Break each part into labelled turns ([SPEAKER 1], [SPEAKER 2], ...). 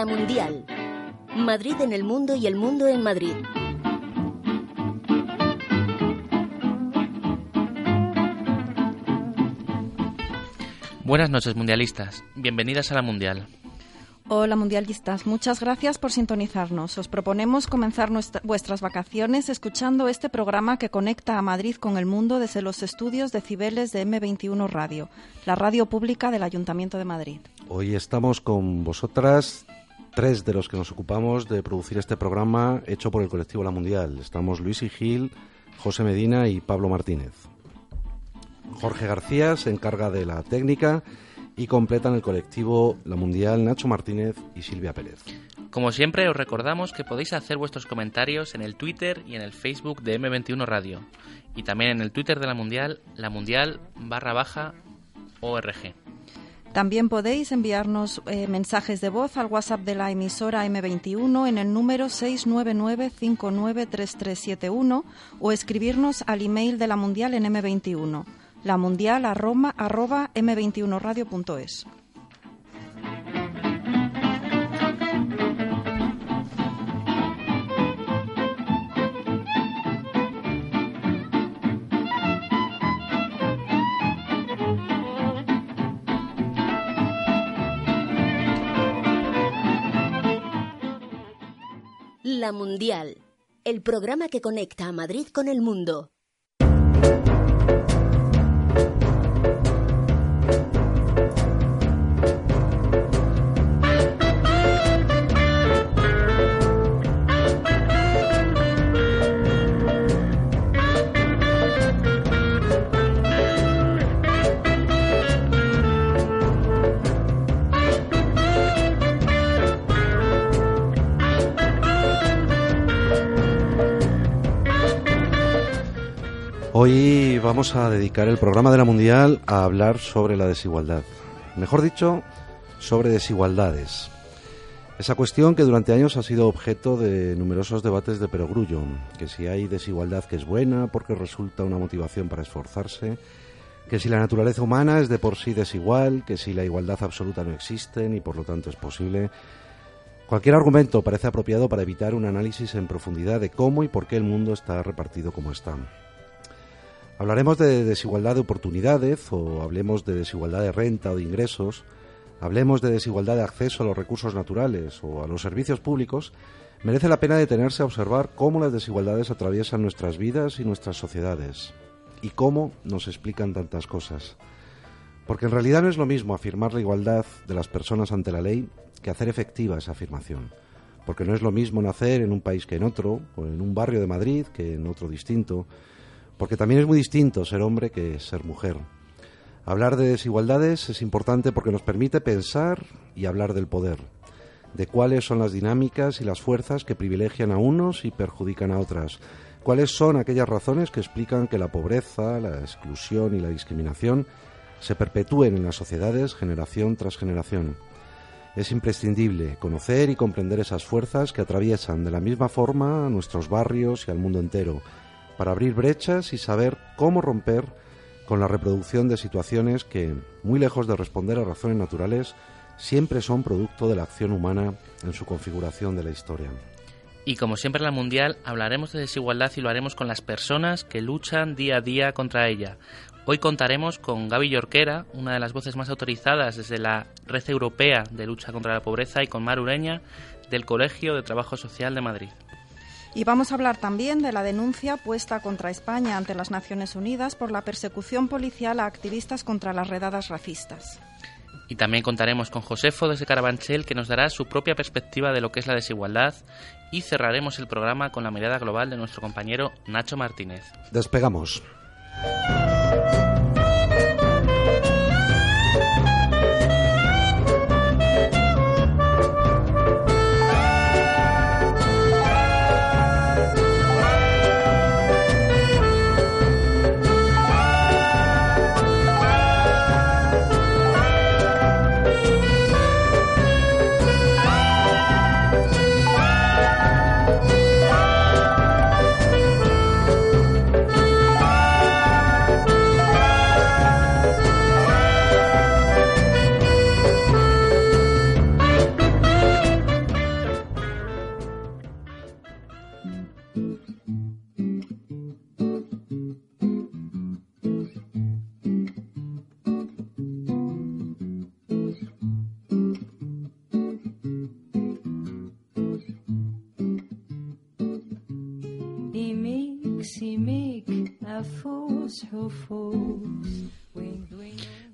[SPEAKER 1] La Mundial. Madrid en el mundo y el mundo en Madrid.
[SPEAKER 2] Buenas noches, mundialistas. Bienvenidas a la Mundial.
[SPEAKER 3] Hola mundialistas, muchas gracias por sintonizarnos. Os proponemos comenzar vuestras vacaciones escuchando este programa que conecta a Madrid con el mundo desde los estudios de Cibeles de M21 Radio, la radio pública del Ayuntamiento de Madrid.
[SPEAKER 4] Hoy estamos con vosotras, tres de los que nos ocupamos de producir este programa hecho por el colectivo La Mundial. Estamos Luis y Gil, José Medina y Pablo Martínez. Jorge García se encarga de la técnica y completan el colectivo La Mundial Nacho Martínez y Silvia Pérez.
[SPEAKER 2] Como siempre, os recordamos que podéis hacer vuestros comentarios en el Twitter y en el Facebook de M21 Radio y también en el Twitter de la Mundial, la Mundial barra baja ORG.
[SPEAKER 3] También podéis enviarnos eh, mensajes de voz al WhatsApp de la emisora M21 en el número 699-593371 o escribirnos al email de la Mundial en M21 la mundial arroba, arroba m21radio.es.
[SPEAKER 1] La Mundial, el programa que conecta a Madrid con el mundo.
[SPEAKER 4] Hoy vamos a dedicar el programa de la Mundial a hablar sobre la desigualdad. Mejor dicho, sobre desigualdades. Esa cuestión que durante años ha sido objeto de numerosos debates de perogrullo, que si hay desigualdad que es buena porque resulta una motivación para esforzarse, que si la naturaleza humana es de por sí desigual, que si la igualdad absoluta no existe y por lo tanto es posible. Cualquier argumento parece apropiado para evitar un análisis en profundidad de cómo y por qué el mundo está repartido como está. Hablaremos de desigualdad de oportunidades o hablemos de desigualdad de renta o de ingresos, hablemos de desigualdad de acceso a los recursos naturales o a los servicios públicos, merece la pena detenerse a observar cómo las desigualdades atraviesan nuestras vidas y nuestras sociedades y cómo nos explican tantas cosas. Porque en realidad no es lo mismo afirmar la igualdad de las personas ante la ley que hacer efectiva esa afirmación. Porque no es lo mismo nacer en un país que en otro, o en un barrio de Madrid que en otro distinto, porque también es muy distinto ser hombre que ser mujer. Hablar de desigualdades es importante porque nos permite pensar y hablar del poder, de cuáles son las dinámicas y las fuerzas que privilegian a unos y perjudican a otras, cuáles son aquellas razones que explican que la pobreza, la exclusión y la discriminación se perpetúen en las sociedades generación tras generación. Es imprescindible conocer y comprender esas fuerzas que atraviesan de la misma forma nuestros barrios y al mundo entero, para abrir brechas y saber cómo romper con la reproducción de situaciones que, muy lejos de responder a razones naturales, siempre son producto de la acción humana en su configuración de la historia.
[SPEAKER 2] Y como siempre en la Mundial hablaremos de desigualdad y lo haremos con las personas que luchan día a día contra ella. Hoy contaremos con Gaby Yorquera, una de las voces más autorizadas desde la Red Europea de Lucha contra la Pobreza, y con Mar Ureña, del Colegio de Trabajo Social de Madrid.
[SPEAKER 3] Y vamos a hablar también de la denuncia puesta contra España ante las Naciones Unidas por la persecución policial a activistas contra las redadas racistas.
[SPEAKER 2] Y también contaremos con Josefo desde Carabanchel, que nos dará su propia perspectiva de lo que es la desigualdad. Y cerraremos el programa con la mirada global de nuestro compañero Nacho Martínez.
[SPEAKER 4] Despegamos.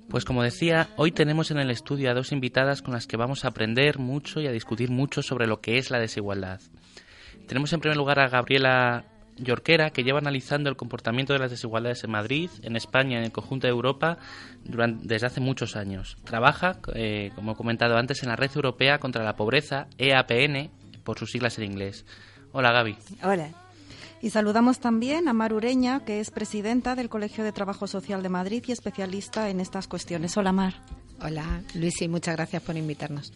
[SPEAKER 2] Pues como decía, hoy tenemos en el estudio a dos invitadas con las que vamos a aprender mucho y a discutir mucho sobre lo que es la desigualdad. Tenemos en primer lugar a Gabriela Yorquera, que lleva analizando el comportamiento de las desigualdades en Madrid, en España y en el conjunto de Europa durante, desde hace muchos años. Trabaja, eh, como he comentado antes, en la Red Europea contra la Pobreza, EAPN, por sus siglas en inglés. Hola, Gaby.
[SPEAKER 5] Hola.
[SPEAKER 3] Y saludamos también a Mar Ureña, que es presidenta del Colegio de Trabajo Social de Madrid y especialista en estas cuestiones. Hola, Mar.
[SPEAKER 5] Hola, Luis, y muchas gracias por invitarnos.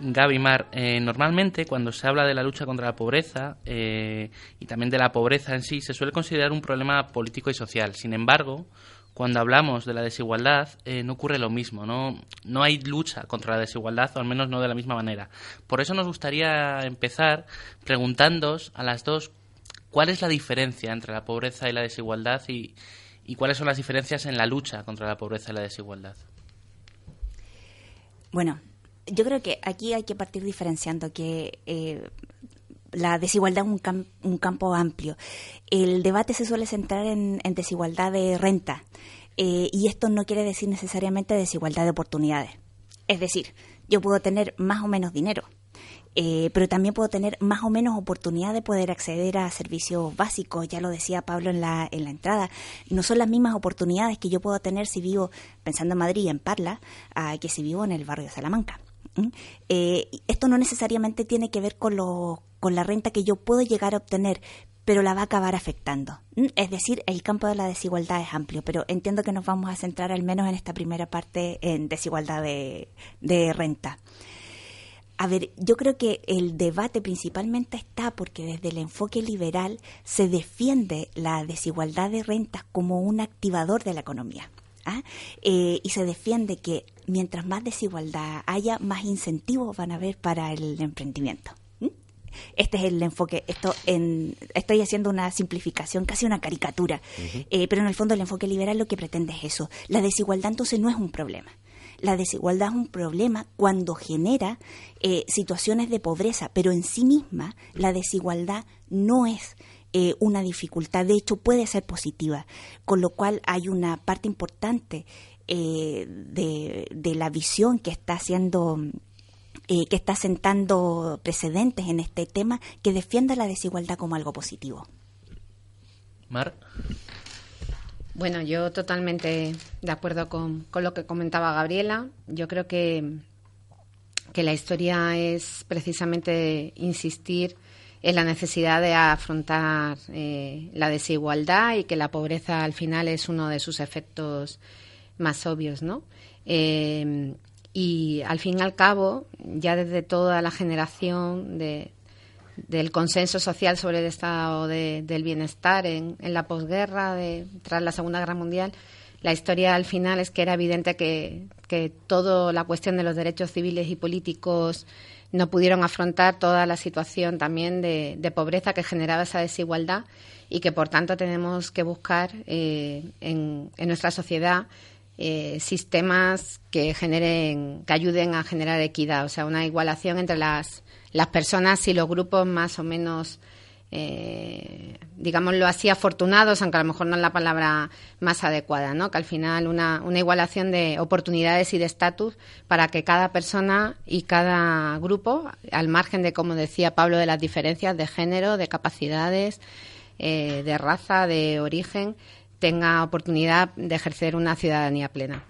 [SPEAKER 2] Gaby Mar, eh, normalmente cuando se habla de la lucha contra la pobreza eh, y también de la pobreza en sí, se suele considerar un problema político y social. Sin embargo, cuando hablamos de la desigualdad, eh, no ocurre lo mismo, ¿no? no hay lucha contra la desigualdad, o al menos no de la misma manera. Por eso nos gustaría empezar preguntándos a las dos cuál es la diferencia entre la pobreza y la desigualdad y, y cuáles son las diferencias en la lucha contra la pobreza y la desigualdad.
[SPEAKER 6] Bueno, yo creo que aquí hay que partir diferenciando que eh, la desigualdad es un, un, campo amplio. El debate se suele centrar en, desigualdad de renta eh, y esto no quiere decir necesariamente desigualdad de oportunidades. Es decir, yo puedo tener más o menos dinero, eh, pero también puedo tener más o menos oportunidad de poder acceder a servicios básicos, ya lo decía Pablo en la, en la entrada, no son las mismas oportunidades que yo puedo tener si vivo, pensando en Madrid, en Parla, que si vivo en el barrio de Salamanca. Eh, esto no necesariamente tiene que ver con, lo, con la renta que yo puedo llegar a obtener, pero la va a acabar afectando. Es decir, el campo de la desigualdad es amplio, pero entiendo que nos vamos a centrar al menos en esta primera parte en desigualdad de, de renta. A ver, yo creo que el debate principalmente está porque desde el enfoque liberal se defiende la desigualdad de rentas como un activador de la economía. ¿ah? Eh, y se defiende que mientras más desigualdad haya, más incentivos van a haber para el emprendimiento. Este es el enfoque. Esto en, estoy haciendo una simplificación, casi una caricatura, eh, pero en el fondo el enfoque liberal lo que pretende es eso. La desigualdad entonces no es un problema. La desigualdad es un problema cuando genera eh, situaciones de pobreza, pero en sí misma la desigualdad no es eh, una dificultad, de hecho puede ser positiva, con lo cual hay una parte importante eh, de, la visión que está haciendo eh, que está sentando precedentes en este tema que defienda la desigualdad como algo positivo.
[SPEAKER 2] Mar.
[SPEAKER 5] Bueno, yo totalmente de acuerdo con, con, lo que comentaba Gabriela. Yo creo que, que la historia es precisamente insistir en la necesidad de afrontar eh, la desigualdad y que la pobreza al final es uno de sus efectos más obvios, ¿no? Eh, y al fin y al cabo, ya desde toda la generación de, del consenso social sobre el estado del bienestar en, en la posguerra, de, tras la Segunda Guerra Mundial, la historia al final es que era evidente que, que toda la cuestión de los derechos civiles y políticos no pudieron afrontar toda la situación también de, pobreza que generaba esa desigualdad y que por tanto tenemos que buscar eh, en, nuestra sociedad eh, sistemas que generen que ayuden a generar equidad o sea una igualación entre las las personas y los grupos más o menos eh, digámoslo así, afortunados, aunque a lo mejor no es la palabra más adecuada, ¿no? Que al final una, una igualación de oportunidades y de estatus para que cada persona y cada grupo, al margen de, como decía Pablo, de las diferencias de género, de capacidades, eh, de raza, de origen, tenga oportunidad de ejercer una ciudadanía plena.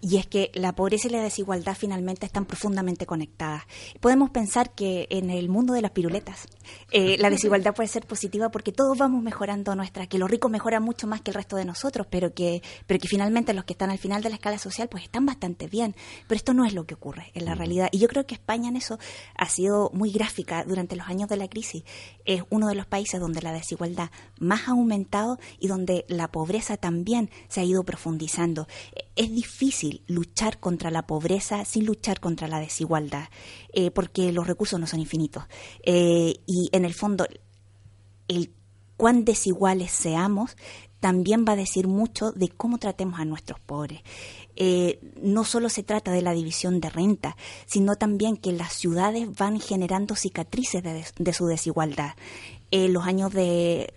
[SPEAKER 6] Y es que la pobreza y la desigualdad finalmente están profundamente conectadas. Podemos pensar que en el mundo de las piruletas eh, la desigualdad puede ser positiva porque todos vamos mejorando nuestra, que los ricos mejoran mucho más que el resto de nosotros, pero que, pero que finalmente los que están al final de la escala social pues están bastante bien. Pero esto no es lo que ocurre en la realidad. Y yo creo que España en eso ha sido muy gráfica durante los años de la crisis. Es uno de los países donde la desigualdad más ha aumentado y donde la pobreza también se ha ido profundizando. Es difícil luchar contra la pobreza sin luchar contra la desigualdad, eh, porque los recursos no son infinitos. Eh, y en el fondo, el cuán desiguales seamos también va a decir mucho de cómo tratemos a nuestros pobres. Eh, no solo se trata de la división de renta, sino también que las ciudades van generando cicatrices de, su desigualdad. los años de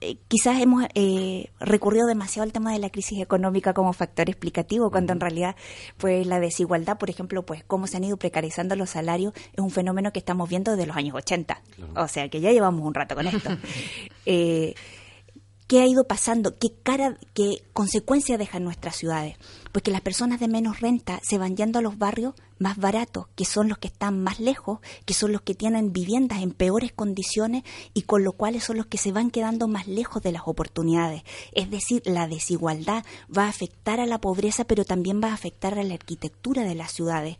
[SPEAKER 6] eh, quizás hemos eh, recurrido demasiado al tema de la crisis económica como factor explicativo, cuando en realidad pues la desigualdad, por ejemplo, pues cómo se han ido precarizando los salarios, es un fenómeno que estamos viendo desde los años 80. O sea que ya llevamos un rato con esto. eh, ¿Qué ha ido pasando? ¿Qué cara, qué consecuencias dejan nuestras ciudades? Pues que las personas de menos renta se van yendo a los barrios más baratos, que son los que están más lejos, que son los que tienen viviendas en peores condiciones y con lo cual son los que se van quedando más lejos de las oportunidades. Es decir, la desigualdad va a afectar a la pobreza, pero también va a afectar a la arquitectura de las ciudades.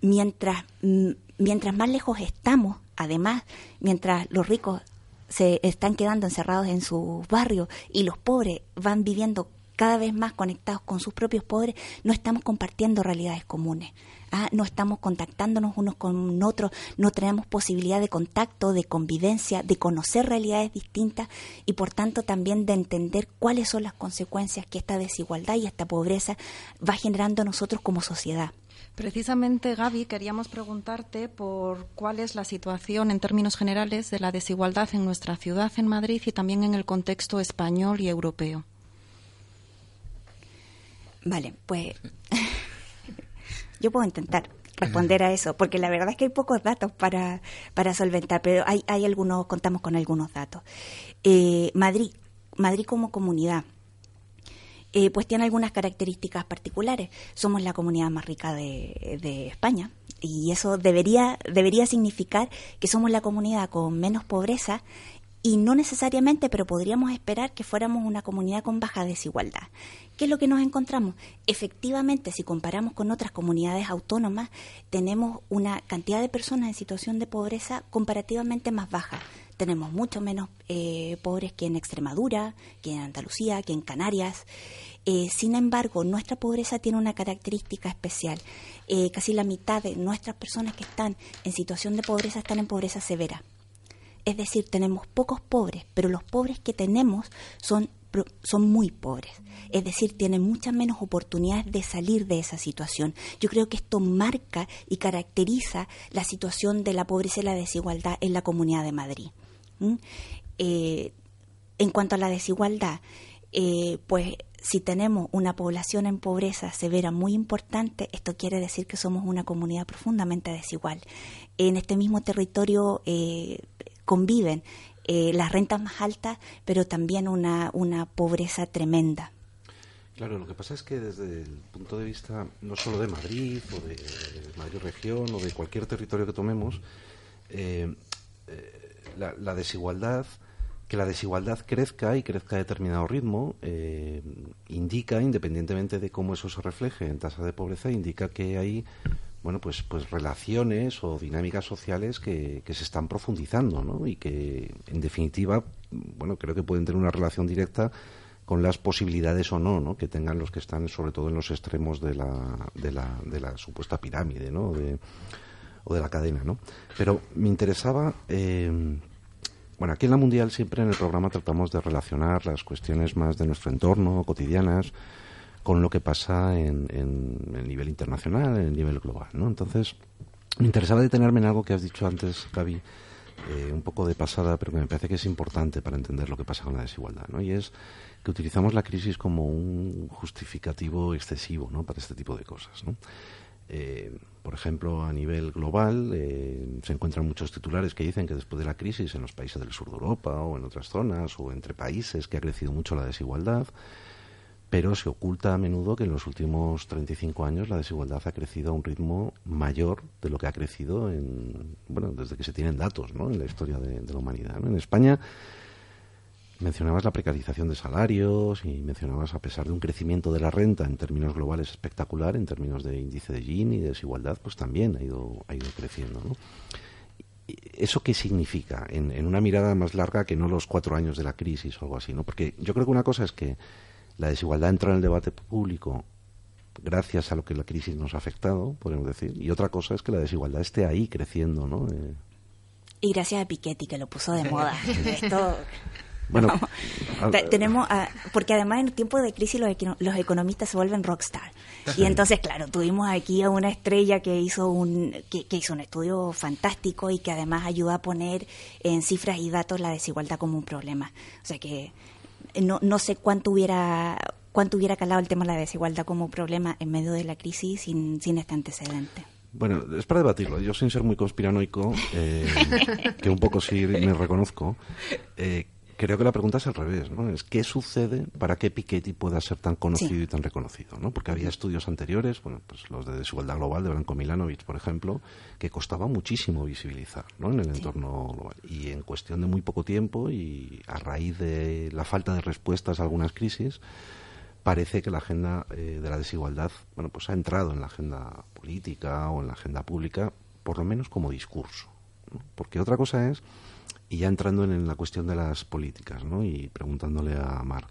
[SPEAKER 6] Mientras, mm, mientras más lejos estamos, además, mientras los ricos se están quedando encerrados en sus barrios y los pobres van viviendo cada vez más conectados con sus propios pobres, no estamos compartiendo realidades comunes. ¿ah? No estamos contactándonos unos con otros, no tenemos posibilidad de contacto, de convivencia, de conocer realidades distintas y por tanto también de entender cuáles son las consecuencias que esta desigualdad y esta pobreza va generando a nosotros como sociedad.
[SPEAKER 3] Precisamente, Gaby, queríamos preguntarte por cuál es la situación en términos generales de la desigualdad en nuestra ciudad, en Madrid, y también en el contexto español y europeo.
[SPEAKER 6] Vale, pues yo puedo intentar responder a eso, porque la verdad es que hay pocos datos para, para solventar, pero hay, hay algunos, contamos con algunos datos. Eh, Madrid, Madrid como comunidad eh, pues tiene algunas características particulares. Somos la comunidad más rica de, España y eso debería, debería significar que somos la comunidad con menos pobreza y no necesariamente, pero podríamos esperar que fuéramos una comunidad con baja desigualdad. ¿Qué es lo que nos encontramos? Efectivamente, si comparamos con otras comunidades autónomas, tenemos una cantidad de personas en situación de pobreza comparativamente más baja. Tenemos mucho menos eh, pobres que en Extremadura, que en Andalucía, que en Canarias. Eh, sin embargo, nuestra pobreza tiene una característica especial. Eh, casi la mitad de nuestras personas que están en situación de pobreza están en pobreza severa. Es decir, tenemos pocos pobres, pero los pobres que tenemos son, son muy pobres. Es decir, tienen muchas menos oportunidades de salir de esa situación. Yo creo que esto marca y caracteriza la situación de la pobreza y la desigualdad en la Comunidad de Madrid. Eh, en cuanto a la desigualdad, pues si tenemos una población en pobreza severa muy importante, esto quiere decir que somos una comunidad profundamente desigual. En este mismo territorio eh, conviven eh, las rentas más altas, pero también una, una pobreza tremenda.
[SPEAKER 4] Claro, lo que pasa es que desde el punto de vista no solo de Madrid o de Madrid región o de cualquier territorio que tomemos, eh, la, desigualdad que la desigualdad crezca y crezca a determinado ritmo eh, indica, independientemente de cómo eso se refleje en tasa de pobreza, indica que hay bueno pues pues relaciones o dinámicas sociales que, que se están profundizando ¿no? y que en definitiva bueno creo que pueden tener una relación directa con las posibilidades o no, ¿no? que tengan los que están sobre todo en los extremos de la, de la, de la supuesta pirámide ¿no? de, o de la cadena. ¿no? Pero me interesaba eh, bueno, aquí en la Mundial siempre en el programa tratamos de relacionar las cuestiones más de nuestro entorno, cotidianas, con lo que pasa en, el nivel internacional, en el nivel global, ¿no? Entonces, me interesaba detenerme en algo que has dicho antes, Gaby, eh, un poco de pasada, pero que me parece que es importante para entender lo que pasa con la desigualdad, ¿no? Y es que utilizamos la crisis como un justificativo excesivo, ¿no? Para este tipo de cosas. Eh, por ejemplo, a nivel global, eh, se encuentran muchos titulares que dicen que después de la crisis en los países del sur de Europa o en otras zonas o entre países que ha crecido mucho la desigualdad, pero se oculta a menudo que en los últimos 35 años la desigualdad ha crecido a un ritmo mayor de lo que ha crecido en, bueno, desde que se tienen datos ¿no? en la historia de, la humanidad. En España Mencionabas la precarización de salarios y mencionabas, a pesar de un crecimiento de la renta en términos globales espectacular, en términos de índice de Gini y de desigualdad, pues también ha ido, creciendo. ¿no? ¿Eso qué significa en, en, una mirada más larga que no los cuatro años de la crisis o algo así? ¿no? Porque yo creo que una cosa es que la desigualdad entra en el debate público gracias a lo que la crisis nos ha afectado, podemos decir, y otra cosa es que la desigualdad esté ahí creciendo. ¿no? Eh,
[SPEAKER 6] y gracias a Piketty que lo puso de moda. Esto Bueno, tenemos, porque además en tiempos de crisis los, los economistas se vuelven rockstar. Y entonces, claro, tuvimos aquí a una estrella que hizo un, que, hizo un estudio fantástico y que además ayuda a poner en cifras y datos la desigualdad como un problema. O sea que no, no sé cuánto hubiera cuánto hubiera calado el tema de la desigualdad como problema en medio de la crisis sin, sin este antecedente.
[SPEAKER 4] Bueno, es para debatirlo. Yo sin ser muy conspiranoico, eh, que un poco sí me reconozco, eh, creo que la pregunta es al revés, ¿no? Es qué sucede para que Piketty pueda ser tan conocido y tan reconocido, ¿no? Porque había estudios anteriores, bueno, pues los de desigualdad global de Branko Milanovic, por ejemplo, que costaba muchísimo visibilizar, ¿no? En el entorno global. Y en cuestión de muy poco tiempo y a raíz de la falta de respuestas a algunas crisis, parece que la agenda eh, de la desigualdad, bueno, pues ha entrado en la agenda política o en la agenda pública, por lo menos como discurso. Porque otra cosa es, y ya entrando en, la cuestión de las políticas, ¿no? Y preguntándole a Mar,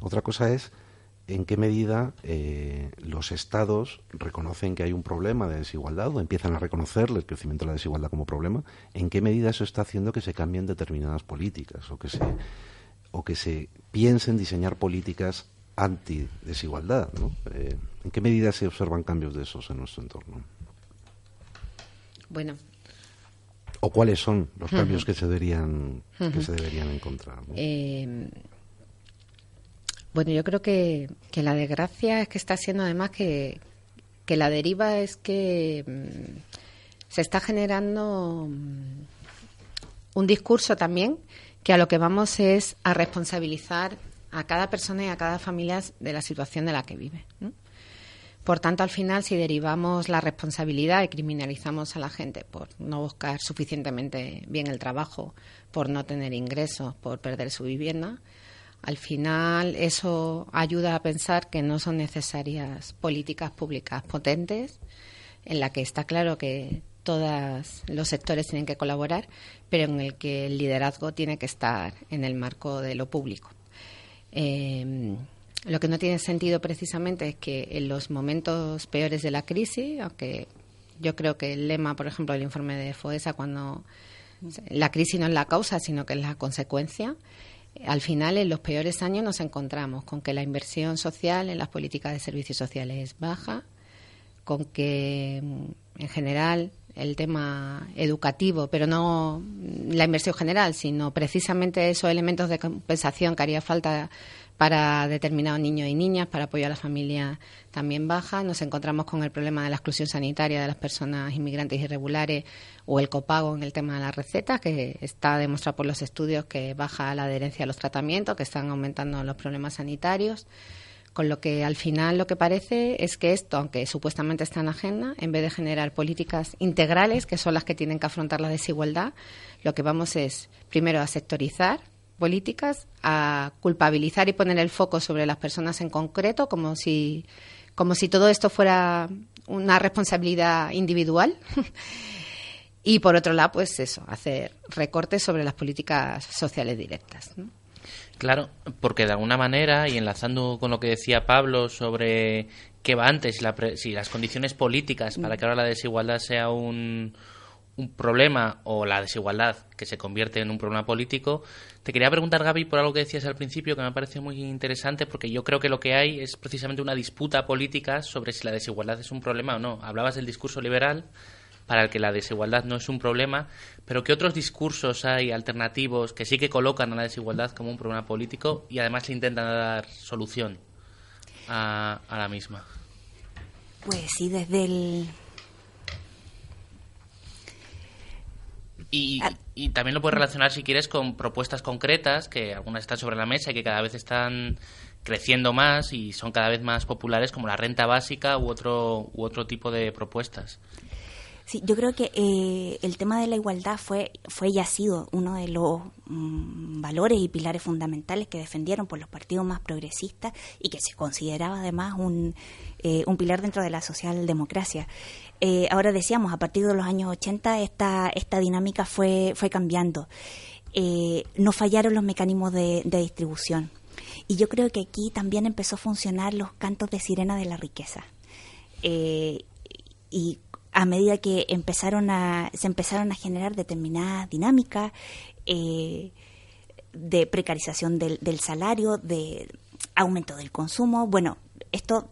[SPEAKER 4] otra cosa es en qué medida eh, los estados reconocen que hay un problema de desigualdad o empiezan a reconocer el crecimiento de la desigualdad como problema, en qué medida eso está haciendo que se cambien determinadas políticas o que se o que se piensen diseñar políticas antidesigualdad. ¿no? Eh, ¿En qué medida se observan cambios de esos en nuestro entorno?
[SPEAKER 5] Bueno.
[SPEAKER 4] ¿O cuáles son los cambios que se deberían, que se deberían encontrar?
[SPEAKER 5] Eh, bueno, yo creo que, que, la desgracia es que está siendo además que, que la deriva es que mm, se está generando mm, un discurso también que a lo que vamos es a responsabilizar a cada persona y a cada familia de la situación de la que vive. Por tanto, al final, si derivamos la responsabilidad y criminalizamos a la gente por no buscar suficientemente bien el trabajo, por no tener ingresos, por perder su vivienda, al final eso ayuda a pensar que no son necesarias políticas públicas potentes en la que está claro que todos los sectores tienen que colaborar, pero en el que el liderazgo tiene que estar en el marco de lo público. Eh, lo que no tiene sentido precisamente es que en los momentos peores de la crisis, aunque yo creo que el lema, por ejemplo, del informe de FOESA, cuando la crisis no es la causa, sino que es la consecuencia, al final, en los peores años nos encontramos con que la inversión social en las políticas de servicios sociales es baja, con que, en general, el tema educativo, pero no la inversión general, sino precisamente esos elementos de compensación que haría falta para determinados niños y niñas, para apoyar a la familia también baja. Nos encontramos con el problema de la exclusión sanitaria de las personas inmigrantes irregulares o el copago en el tema de las recetas, que está demostrado por los estudios que baja la adherencia a los tratamientos, que están aumentando los problemas sanitarios. Con lo que al final lo que parece es que esto, aunque supuestamente está en la agenda, en vez de generar políticas integrales, que son las que tienen que afrontar la desigualdad, lo que vamos es primero a sectorizar políticas, a culpabilizar y poner el foco sobre las personas en concreto, como si, como si todo esto fuera una responsabilidad individual. y por otro lado, pues eso, hacer recortes sobre las políticas sociales directas.
[SPEAKER 2] Claro, porque de alguna manera, y enlazando con lo que decía Pablo sobre qué va antes, si las condiciones políticas para que ahora la desigualdad sea un, un problema o la desigualdad que se convierte en un problema político, te quería preguntar, Gaby, por algo que decías al principio que me parece muy interesante, porque yo creo que lo que hay es precisamente una disputa política sobre si la desigualdad es un problema o no. Hablabas del discurso liberal, para el que la desigualdad no es un problema, pero ¿qué otros discursos hay alternativos que sí que colocan a la desigualdad como un problema político y además le intentan dar solución a, la misma?
[SPEAKER 6] Pues sí, desde el...
[SPEAKER 2] Y, y, también lo puedes relacionar, si quieres, con propuestas concretas, que algunas están sobre la mesa y que cada vez están creciendo más y son cada vez más populares, como la renta básica u otro, u otro tipo de propuestas.
[SPEAKER 6] Sí, yo creo que eh, el tema de la igualdad fue, fue y ha sido uno de los mm, valores y pilares fundamentales que defendieron por los partidos más progresistas y que se consideraba además un, eh, un pilar dentro de la socialdemocracia. Eh, ahora decíamos, a partir de los años 80 esta, esta dinámica fue, fue cambiando. no fallaron los mecanismos de, de distribución. Y yo creo que aquí también empezó a funcionar los cantos de sirena de la riqueza. y a medida que empezaron a, se empezaron a generar determinadas dinámicas, eh, de precarización del, del salario, de aumento del consumo. Bueno, esto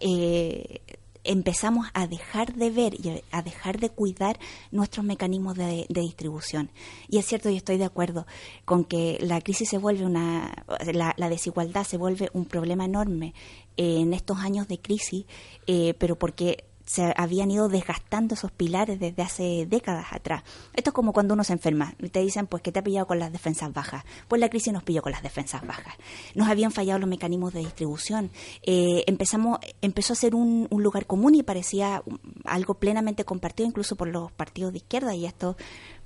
[SPEAKER 6] eh, empezamos a dejar de ver y a dejar de cuidar nuestros mecanismos de, distribución. Y es cierto, yo estoy de acuerdo con que la crisis se vuelve una, la, desigualdad se vuelve un problema enorme en estos años de crisis, eh, pero porque se habían ido desgastando esos pilares desde hace décadas atrás. Esto es como cuando uno se enferma y te dicen pues que te ha pillado con las defensas bajas. Pues la crisis nos pilló con las defensas bajas. Nos habían fallado los mecanismos de distribución. Eh, empezamos, empezó a ser un, lugar común y parecía algo plenamente compartido incluso por los partidos de izquierda y esto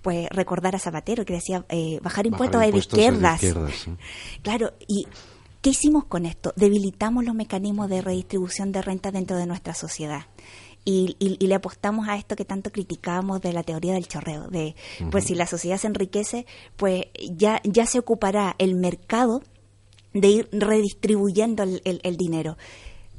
[SPEAKER 6] pues recordar a Zapatero que decía eh, bajar impuestos, a de izquierdas. Claro, y ¿qué hicimos con esto? Debilitamos los mecanismos de redistribución de renta dentro de nuestra sociedad y, le apostamos a esto que tanto criticábamos de la teoría del chorreo, de pues si la sociedad se enriquece, pues ya, ya se ocupará el mercado de ir redistribuyendo el, dinero.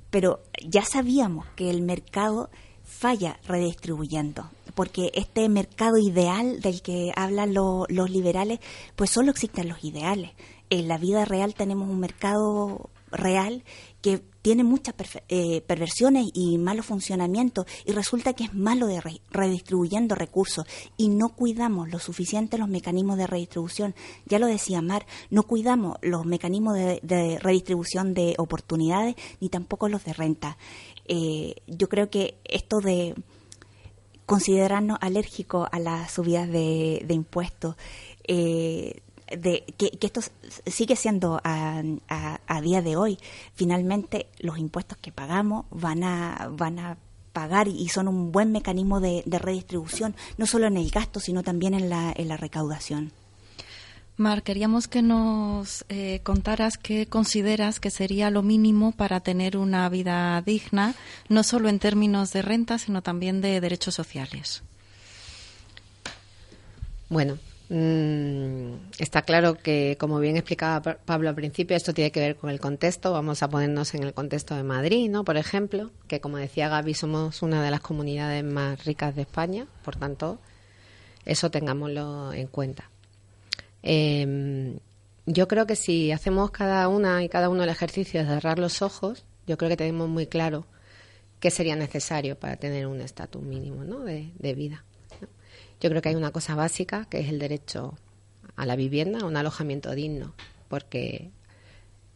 [SPEAKER 6] Pero ya sabíamos que el mercado falla redistribuyendo, porque este mercado ideal del que hablan los liberales, pues solo existen los ideales. En la vida real tenemos un mercado real que tiene muchas eh, perversiones y malos funcionamientos y resulta que es malo de redistribuyendo recursos y no cuidamos lo suficiente los mecanismos de redistribución. Ya lo decía Mar, no cuidamos los mecanismos de, redistribución de oportunidades ni tampoco los de renta. Eh, yo creo que esto de considerarnos alérgicos a las subidas de, impuestos, eh, de que, esto sigue siendo a, a, día de hoy. Finalmente, los impuestos que pagamos van a, van a pagar y son un buen mecanismo de, redistribución, no solo en el gasto, sino también en la, en la recaudación.
[SPEAKER 3] Mar, queríamos que nos eh, contaras qué consideras que sería lo mínimo para tener una vida digna, no solo en términos de renta, sino también de derechos sociales.
[SPEAKER 5] Bueno, está claro que, como bien explicaba Pablo al principio, esto tiene que ver con el contexto. Vamos a ponernos en el contexto de Madrid, ¿no? Por ejemplo, que como decía Gaby, somos una de las comunidades más ricas de España, por tanto, eso tengámoslo en cuenta. Em, yo creo que si hacemos cada una y cada uno el ejercicio de cerrar los ojos, yo creo que tenemos muy claro qué sería necesario para tener un estatus mínimo ¿no? de vida. Yo creo que hay una cosa básica que es el derecho a la vivienda, a un alojamiento digno, porque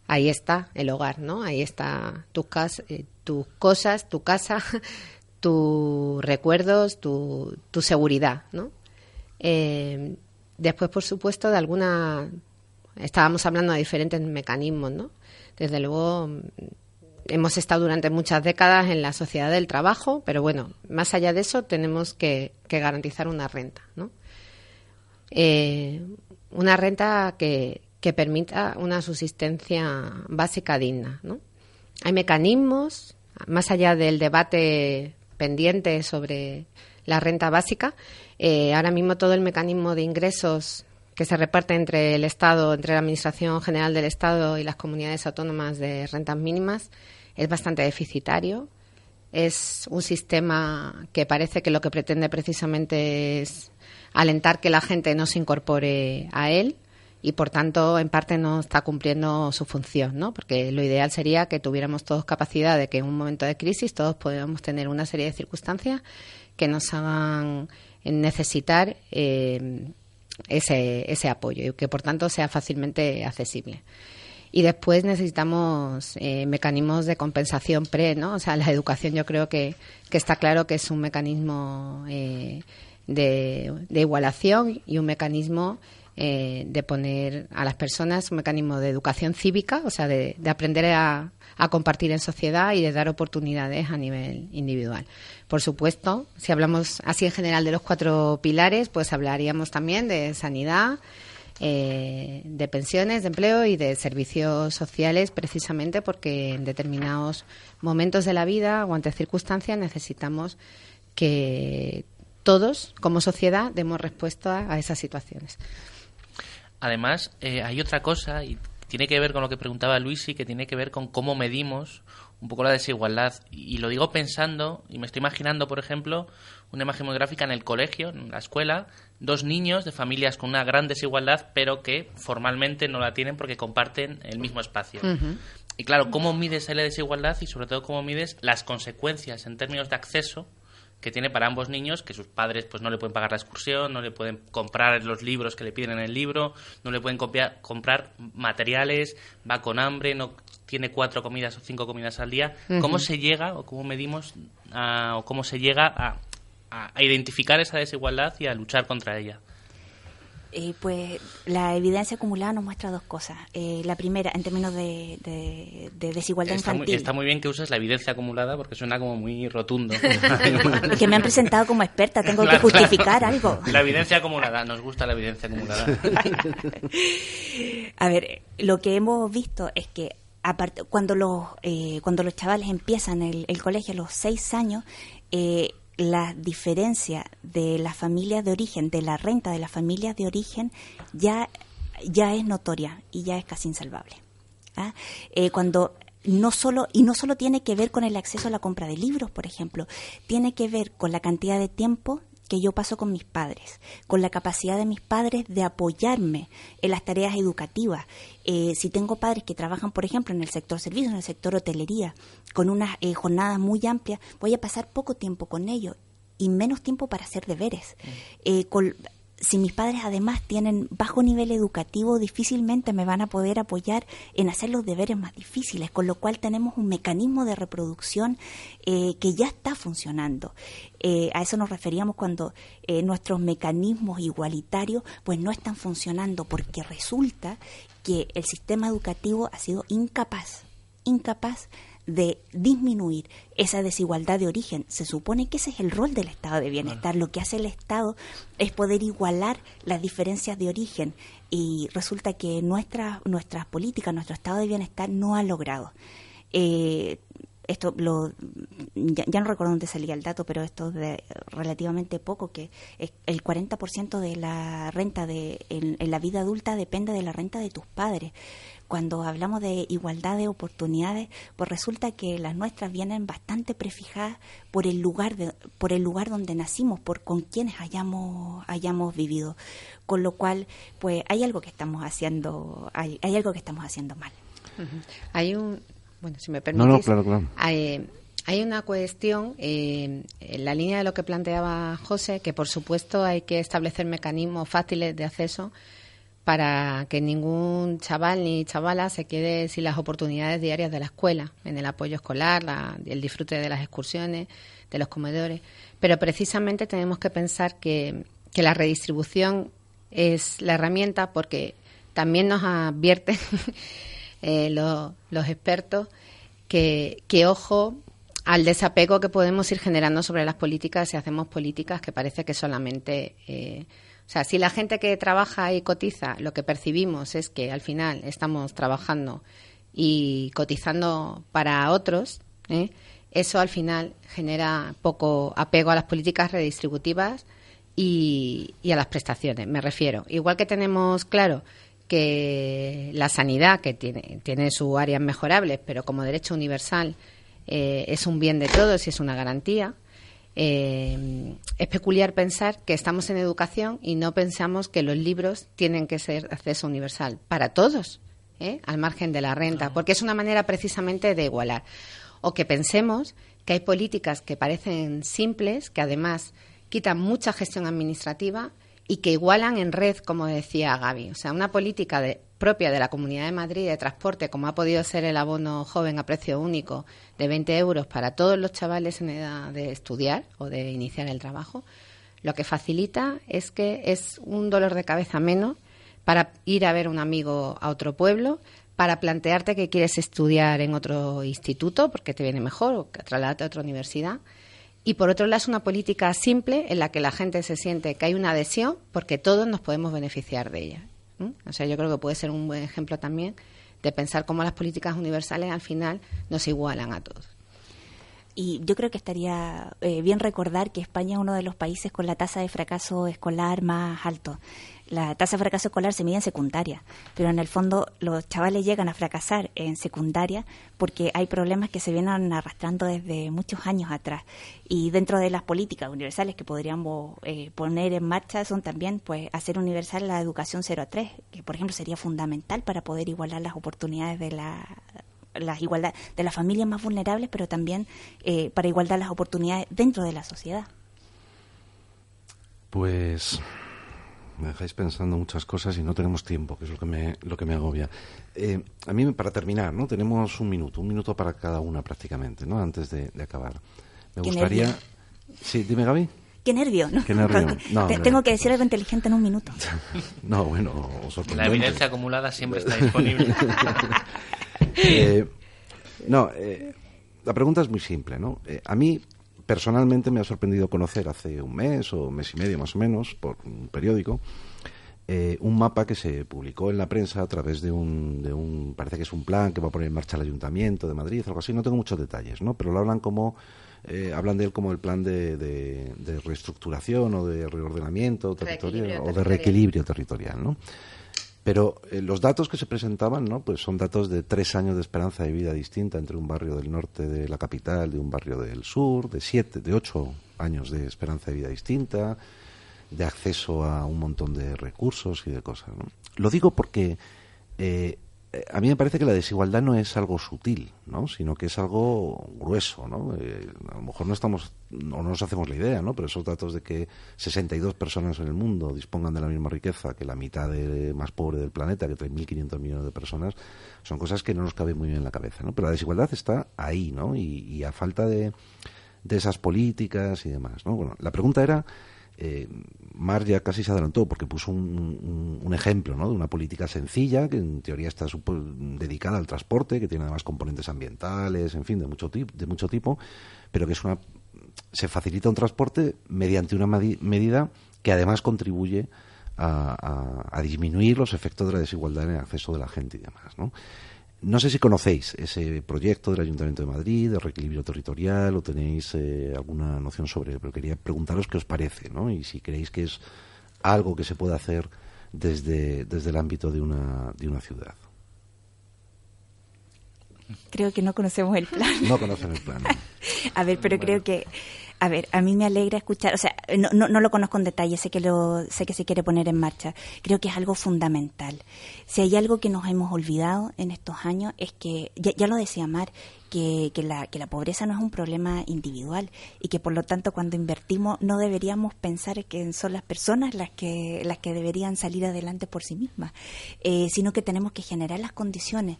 [SPEAKER 5] ahí está el hogar, ¿no? Ahí está tus, eh, tus cosas, tu casa, tus recuerdos, tu, tu seguridad, ¿no? Eh, después, por supuesto, de alguna... Estábamos hablando de diferentes mecanismos, ¿no? Desde luego, hemos estado durante muchas décadas en la sociedad del trabajo, pero bueno, más allá de eso tenemos que, garantizar una renta, ¿no? Eh, una renta que, permita una subsistencia básica digna, ¿no? Hay mecanismos, más allá del debate pendiente sobre la renta básica, eh, ahora mismo todo el mecanismo de ingresos que se reparte entre el Estado, entre la Administración General del Estado y las comunidades autónomas de rentas mínimas, es bastante deficitario. Es un sistema que parece que lo que pretende precisamente es alentar que la gente no se incorpore a él y por tanto en parte no está cumpliendo su función, ¿no? Porque lo ideal sería que tuviéramos todos capacidad de que en un momento de crisis todos podamos tener una serie de circunstancias que nos hagan necesitar eh, ese, ese apoyo y que por tanto sea fácilmente accesible. Y después necesitamos eh, mecanismos de compensación pre, ¿no? O sea, la educación yo creo que, que está claro que es un mecanismo eh, de, igualación y un mecanismo eh, de poner a las personas un mecanismo de educación cívica, o sea, de, de aprender a, a, compartir en sociedad y de dar oportunidades a nivel individual. Por supuesto, si hablamos así en general de los cuatro pilares, pues hablaríamos también de sanidad, eh, de pensiones, de empleo y de servicios sociales, precisamente porque en determinados momentos de la vida o ante circunstancias necesitamos que todos, como sociedad, demos respuesta a esas situaciones.
[SPEAKER 2] Además, eh, hay otra cosa, y tiene que ver con lo que preguntaba Luis, y que tiene que ver con cómo medimos un poco la desigualdad. Y, lo digo pensando, y me estoy imaginando, por ejemplo, una imagen muy gráfica en el colegio, en la escuela, dos niños de familias con una gran desigualdad, pero que formalmente no la tienen porque comparten el mismo espacio. Y claro, ¿cómo mides la desigualdad y sobre todo cómo mides las consecuencias en términos de acceso que tiene para ambos niños que sus padres pues no le pueden pagar la excursión, no le pueden comprar los libros que le piden en el libro, no le pueden comprar materiales, va con hambre, no tiene cuatro comidas o cinco comidas al día. ¿Cómo se llega o cómo medimos o cómo se llega a, a identificar esa desigualdad y a luchar contra ella?
[SPEAKER 6] Eh, pues la evidencia acumulada nos muestra dos cosas. Eh, la primera, en términos de, desigualdad infantil.
[SPEAKER 2] está muy bien que uses la evidencia acumulada porque suena como muy rotundo.
[SPEAKER 6] que me han presentado como experta, tengo que justificar algo.
[SPEAKER 2] La evidencia acumulada, nos gusta la evidencia acumulada.
[SPEAKER 6] A ver, lo que hemos visto es que aparte, cuando los eh, cuando los chavales empiezan el, el colegio a los seis años, eh, la diferencia de las familias de origen, de la renta de las familias de origen, ya, ya es notoria y ya es casi insalvable. ¿ah? Eh, cuando no solo y no solo tiene que ver con el acceso a la compra de libros, por ejemplo, tiene que ver con la cantidad de tiempo que yo paso con mis padres, con la capacidad de mis padres de apoyarme en las tareas educativas. Eh, si tengo padres que trabajan, por ejemplo, en el sector servicios, en el sector hotelería, con unas eh, jornadas muy amplias, voy a pasar poco tiempo con ellos y menos tiempo para hacer deberes. Mm. Eh, si mis padres además tienen bajo nivel educativo, difícilmente me van a poder apoyar en hacer los deberes más difíciles, con lo cual tenemos un mecanismo de reproducción eh, que ya está funcionando. Eh, a eso nos referíamos cuando eh, nuestros mecanismos igualitarios pues no están funcionando porque resulta que el sistema educativo ha sido incapaz, incapaz de disminuir esa desigualdad de origen. Se supone que ese es el rol del estado de bienestar. Lo que hace el Estado es poder igualar las diferencias de origen y resulta que nuestra, nuestras políticas, nuestro estado de bienestar no ha logrado. Eh, esto lo ya, no recuerdo dónde salía el dato, pero esto de relativamente poco, que el 40% de la renta de, en, la vida adulta depende de la renta de tus padres cuando hablamos de igualdad de oportunidades, pues resulta que las nuestras vienen bastante prefijadas por el lugar de, por el lugar donde nacimos, por con quienes hayamos hayamos vivido, con lo cual pues hay algo que estamos haciendo hay, hay algo que estamos haciendo mal.
[SPEAKER 5] Hay un bueno, si me permites.
[SPEAKER 4] No, no, claro, claro.
[SPEAKER 5] Hay, hay una cuestión eh, en la línea de lo que planteaba José, que por supuesto hay que establecer mecanismos fáciles de acceso para que ningún chaval ni chavala se quede sin las oportunidades diarias de la escuela, en el apoyo escolar, el disfrute de las excursiones, de los comedores. Pero precisamente tenemos que pensar que, la redistribución es la herramienta porque también nos advierten eh, los expertos que, que, ojo al desapego que podemos ir generando sobre las políticas si hacemos políticas que parece que solamente eh, o sea, si la gente que trabaja y cotiza, lo que percibimos es que al final estamos trabajando y cotizando para otros, ¿eh? eso al final genera poco apego a las políticas redistributivas y, a las prestaciones, me refiero. Igual que tenemos claro que la sanidad, que tiene, tiene sus áreas mejorables, pero como derecho universal eh, es un bien de todos y es una garantía, eh, es peculiar pensar que estamos en educación y no pensamos que los libros tienen que ser acceso universal para todos, ¿eh? al margen de la renta, porque es una manera precisamente de igualar. O que pensemos que hay políticas que parecen simples, que además quitan mucha gestión administrativa y que igualan en red, como decía Gaby. O sea, una política de propia de la Comunidad de Madrid de transporte, como ha podido ser el abono joven a precio único de 20 euros para todos los chavales en edad de estudiar o de iniciar el trabajo, lo que facilita es que es un dolor de cabeza menos para ir a ver un amigo a otro pueblo, para plantearte que quieres estudiar en otro instituto porque te viene mejor o trasladarte a otra universidad. Y por otro lado es una política simple en la que la gente se siente que hay una adhesión porque todos nos podemos beneficiar de ella. O sea, yo creo que puede ser un buen ejemplo también de pensar cómo las políticas universales al final nos igualan a todos.
[SPEAKER 6] Y yo creo que estaría eh, bien recordar que España es uno de los países con la tasa de fracaso escolar más alto. La tasa de fracaso escolar se mide en secundaria, pero en el fondo los chavales llegan a fracasar en secundaria porque hay problemas que se vienen arrastrando desde muchos años atrás. Y dentro de las políticas universales que podríamos eh, poner en marcha son también pues hacer universal la educación 0 a 3, que por ejemplo sería fundamental para poder igualar las oportunidades de la las igualdad de las familias más vulnerables, pero también eh, para igualdad las oportunidades dentro de la sociedad.
[SPEAKER 4] Pues me dejáis pensando muchas cosas y no tenemos tiempo, que es lo que me, lo que me agobia. Eh, a mí, para terminar, ¿no? Tenemos un minuto, un minuto para cada una prácticamente, ¿no? Antes de, acabar. Me gustaría... Sí, dime, Gaby.
[SPEAKER 6] Qué nervio, ¿no?
[SPEAKER 4] Qué nervio.
[SPEAKER 6] tengo que decir algo inteligente en un minuto.
[SPEAKER 4] no, bueno,
[SPEAKER 2] La evidencia acumulada siempre está disponible.
[SPEAKER 4] Eh, no, eh, la pregunta es muy simple, ¿no? a mí personalmente me ha sorprendido conocer hace un mes o mes y medio más o menos, por un periódico, eh, un mapa que se publicó en la prensa a través de un, de un, parece que es un plan que va a poner en marcha el Ayuntamiento de Madrid, algo así, no tengo muchos detalles, ¿no? Pero lo hablan como, eh, hablan de él como el plan de, de, reestructuración o de reordenamiento territorial o de reequilibrio territorial, ¿no? Pero eh, los datos que se presentaban, ¿no? Pues son datos de tres años de esperanza de vida distinta entre un barrio del norte de la capital y un barrio del sur, de siete, de ocho años de esperanza de vida distinta, de acceso a un montón de recursos y de cosas. Lo digo porque eh, a mí me parece que la desigualdad no es algo sutil, ¿no? sino que es algo grueso. ¿no? Eh, a lo mejor no estamos no nos hacemos la idea, ¿no? pero esos datos de que 62 personas en el mundo dispongan de la misma riqueza que la mitad de, más pobre del planeta, que 3.500 millones de personas, son cosas que no nos caben muy bien en la cabeza. ¿no? Pero la desigualdad está ahí, ¿no? y, a falta de, de esas políticas y demás. ¿no? Bueno, la pregunta era eh, Mar ya casi se adelantó porque puso un, ejemplo ¿no? de una política sencilla que en teoría está dedicada al transporte, que tiene además componentes ambientales, en fin, de mucho, de mucho tipo, pero que es una se facilita un transporte mediante una medida que además contribuye a, a, disminuir los efectos de la desigualdad en el acceso de la gente y demás. ¿no? No sé si conocéis ese proyecto del Ayuntamiento de Madrid, de reequilibrio territorial, o tenéis eh, alguna noción sobre él, pero quería preguntaros qué os parece, ¿no? Y si creéis que es algo que se puede hacer desde, desde el ámbito de una, de una ciudad.
[SPEAKER 6] Creo que no conocemos el plan.
[SPEAKER 4] No conocen el plan.
[SPEAKER 6] A ver, pero creo que a ver, a mí me alegra escuchar, o sea, no, no, lo conozco en detalle, sé que lo, sé que se quiere poner en marcha. Creo que es algo fundamental. Si hay algo que nos hemos olvidado en estos años es que, ya, lo decía Mar, que, que, la, que la pobreza no es un problema individual y que por lo tanto cuando invertimos no deberíamos pensar que son las personas las que, las que deberían salir adelante por sí mismas, eh, sino que tenemos que generar las condiciones.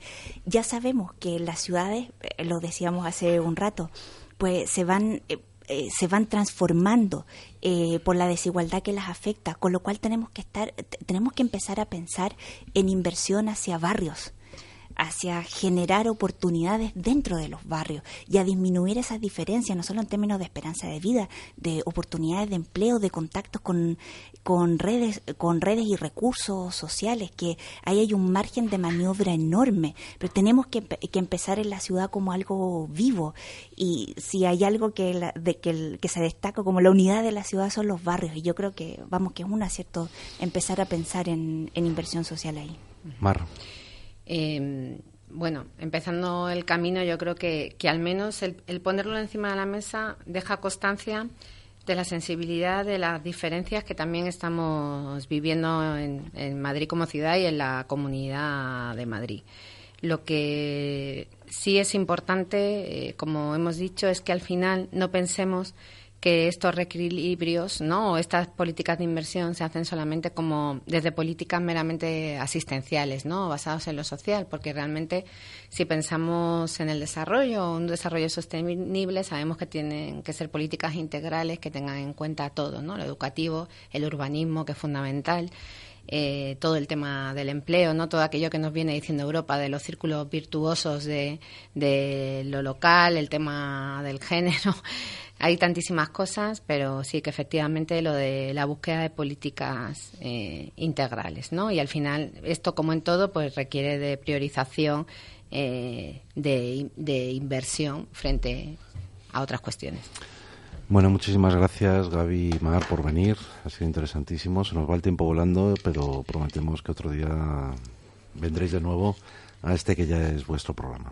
[SPEAKER 6] Ya sabemos que las ciudades, eh, lo decíamos hace un rato, pues se van... Eh, eh, se van transformando eh, por la desigualdad que las afecta, con lo cual tenemos que estar, tenemos que empezar a pensar en inversión hacia barrios hacia generar oportunidades dentro de los barrios y a disminuir esas diferencias, no solo en términos de esperanza de vida, de oportunidades de empleo, de contactos con, con redes, con redes y recursos sociales, que ahí hay un margen de maniobra enorme, pero tenemos que, que empezar en la ciudad como algo vivo y si hay algo que, de, que, que se destaca como la unidad de la ciudad son los barrios y yo creo que vamos que es un acierto empezar a pensar en, en inversión social ahí.
[SPEAKER 4] Mar.
[SPEAKER 5] Eh, bueno, empezando el camino, yo creo que, que al menos el, ponerlo encima de la mesa deja constancia de la sensibilidad de las diferencias que también estamos viviendo en, Madrid como ciudad y en la comunidad de Madrid. Lo que sí es importante, eh, como hemos dicho, es que al final no pensemos que estos reequilibrios ¿no? estas políticas de inversión se hacen solamente como desde políticas meramente asistenciales, ¿no? basadas en lo social, porque realmente si pensamos en el desarrollo, un desarrollo sostenible, sabemos que tienen que ser políticas integrales que tengan en cuenta todo, ¿no? lo educativo, el urbanismo, que es fundamental. Eh, todo el tema del empleo, no todo aquello que nos viene diciendo Europa de los círculos virtuosos de, de lo local, el tema del género, hay tantísimas cosas, pero sí que efectivamente lo de la búsqueda de políticas eh, integrales, ¿no? Y al final, esto como en todo, pues requiere de priorización eh, de, inversión frente a otras cuestiones.
[SPEAKER 4] Bueno, muchísimas gracias Gaby y Mar por venir. Ha sido interesantísimo. Se nos va el tiempo volando, pero prometemos que otro día vendréis de nuevo a este que ya es vuestro programa.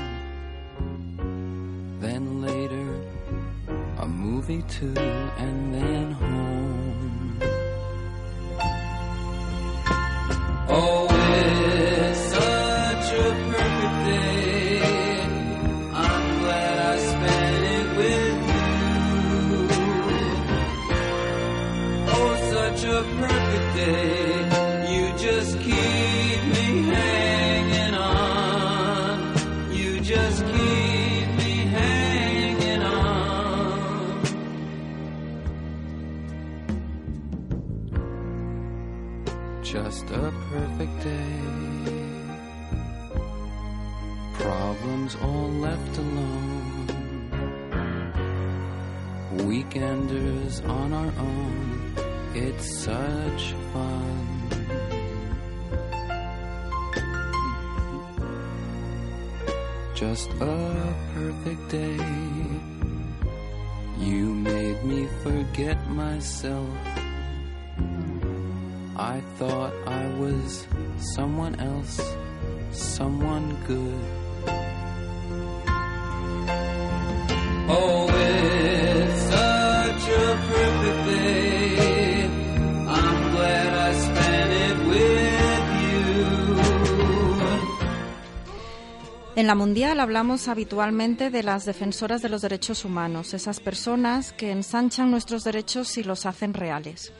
[SPEAKER 7] Movie too, and then home.
[SPEAKER 3] La Mundial hablamos habitualmente de las defensoras de los derechos humanos, esas personas que ensanchan nuestros derechos y los hacen reales.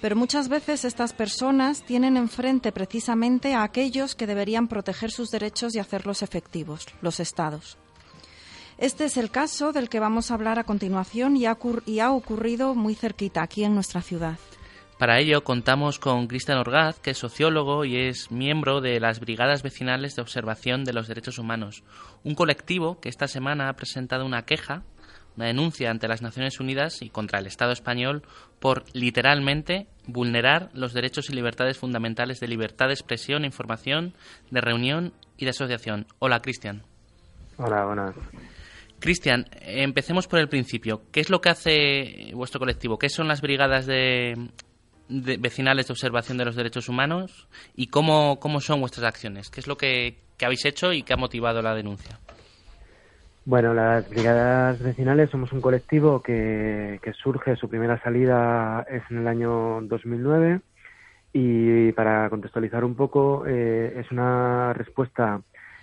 [SPEAKER 3] Pero muchas veces estas personas tienen enfrente precisamente a aquellos que deberían proteger sus derechos y hacerlos efectivos, los Estados. Este es el caso del que vamos a hablar a continuación y ha, ocur- y ha ocurrido muy cerquita, aquí en nuestra ciudad.
[SPEAKER 2] Para ello contamos con Cristian Orgaz, que es sociólogo y es miembro de las Brigadas Vecinales de Observación de los Derechos Humanos, un colectivo que esta semana ha presentado una queja, una denuncia ante las Naciones Unidas y contra el Estado español por literalmente vulnerar los derechos y libertades fundamentales de libertad de expresión, información, de reunión y de asociación. Hola, Cristian.
[SPEAKER 8] Hola, buenas.
[SPEAKER 2] Cristian, empecemos por el principio. ¿Qué es lo que hace vuestro colectivo? ¿Qué son las brigadas de, de vecinales de observación de los derechos humanos? ¿Y cómo, cómo son vuestras acciones? ¿Qué es lo que, que habéis hecho y qué ha motivado la denuncia?
[SPEAKER 8] Bueno, las Brigadas Vecinales somos un colectivo que, surge, su primera salida es en el año 2009 y para contextualizar un poco, eh, es una respuesta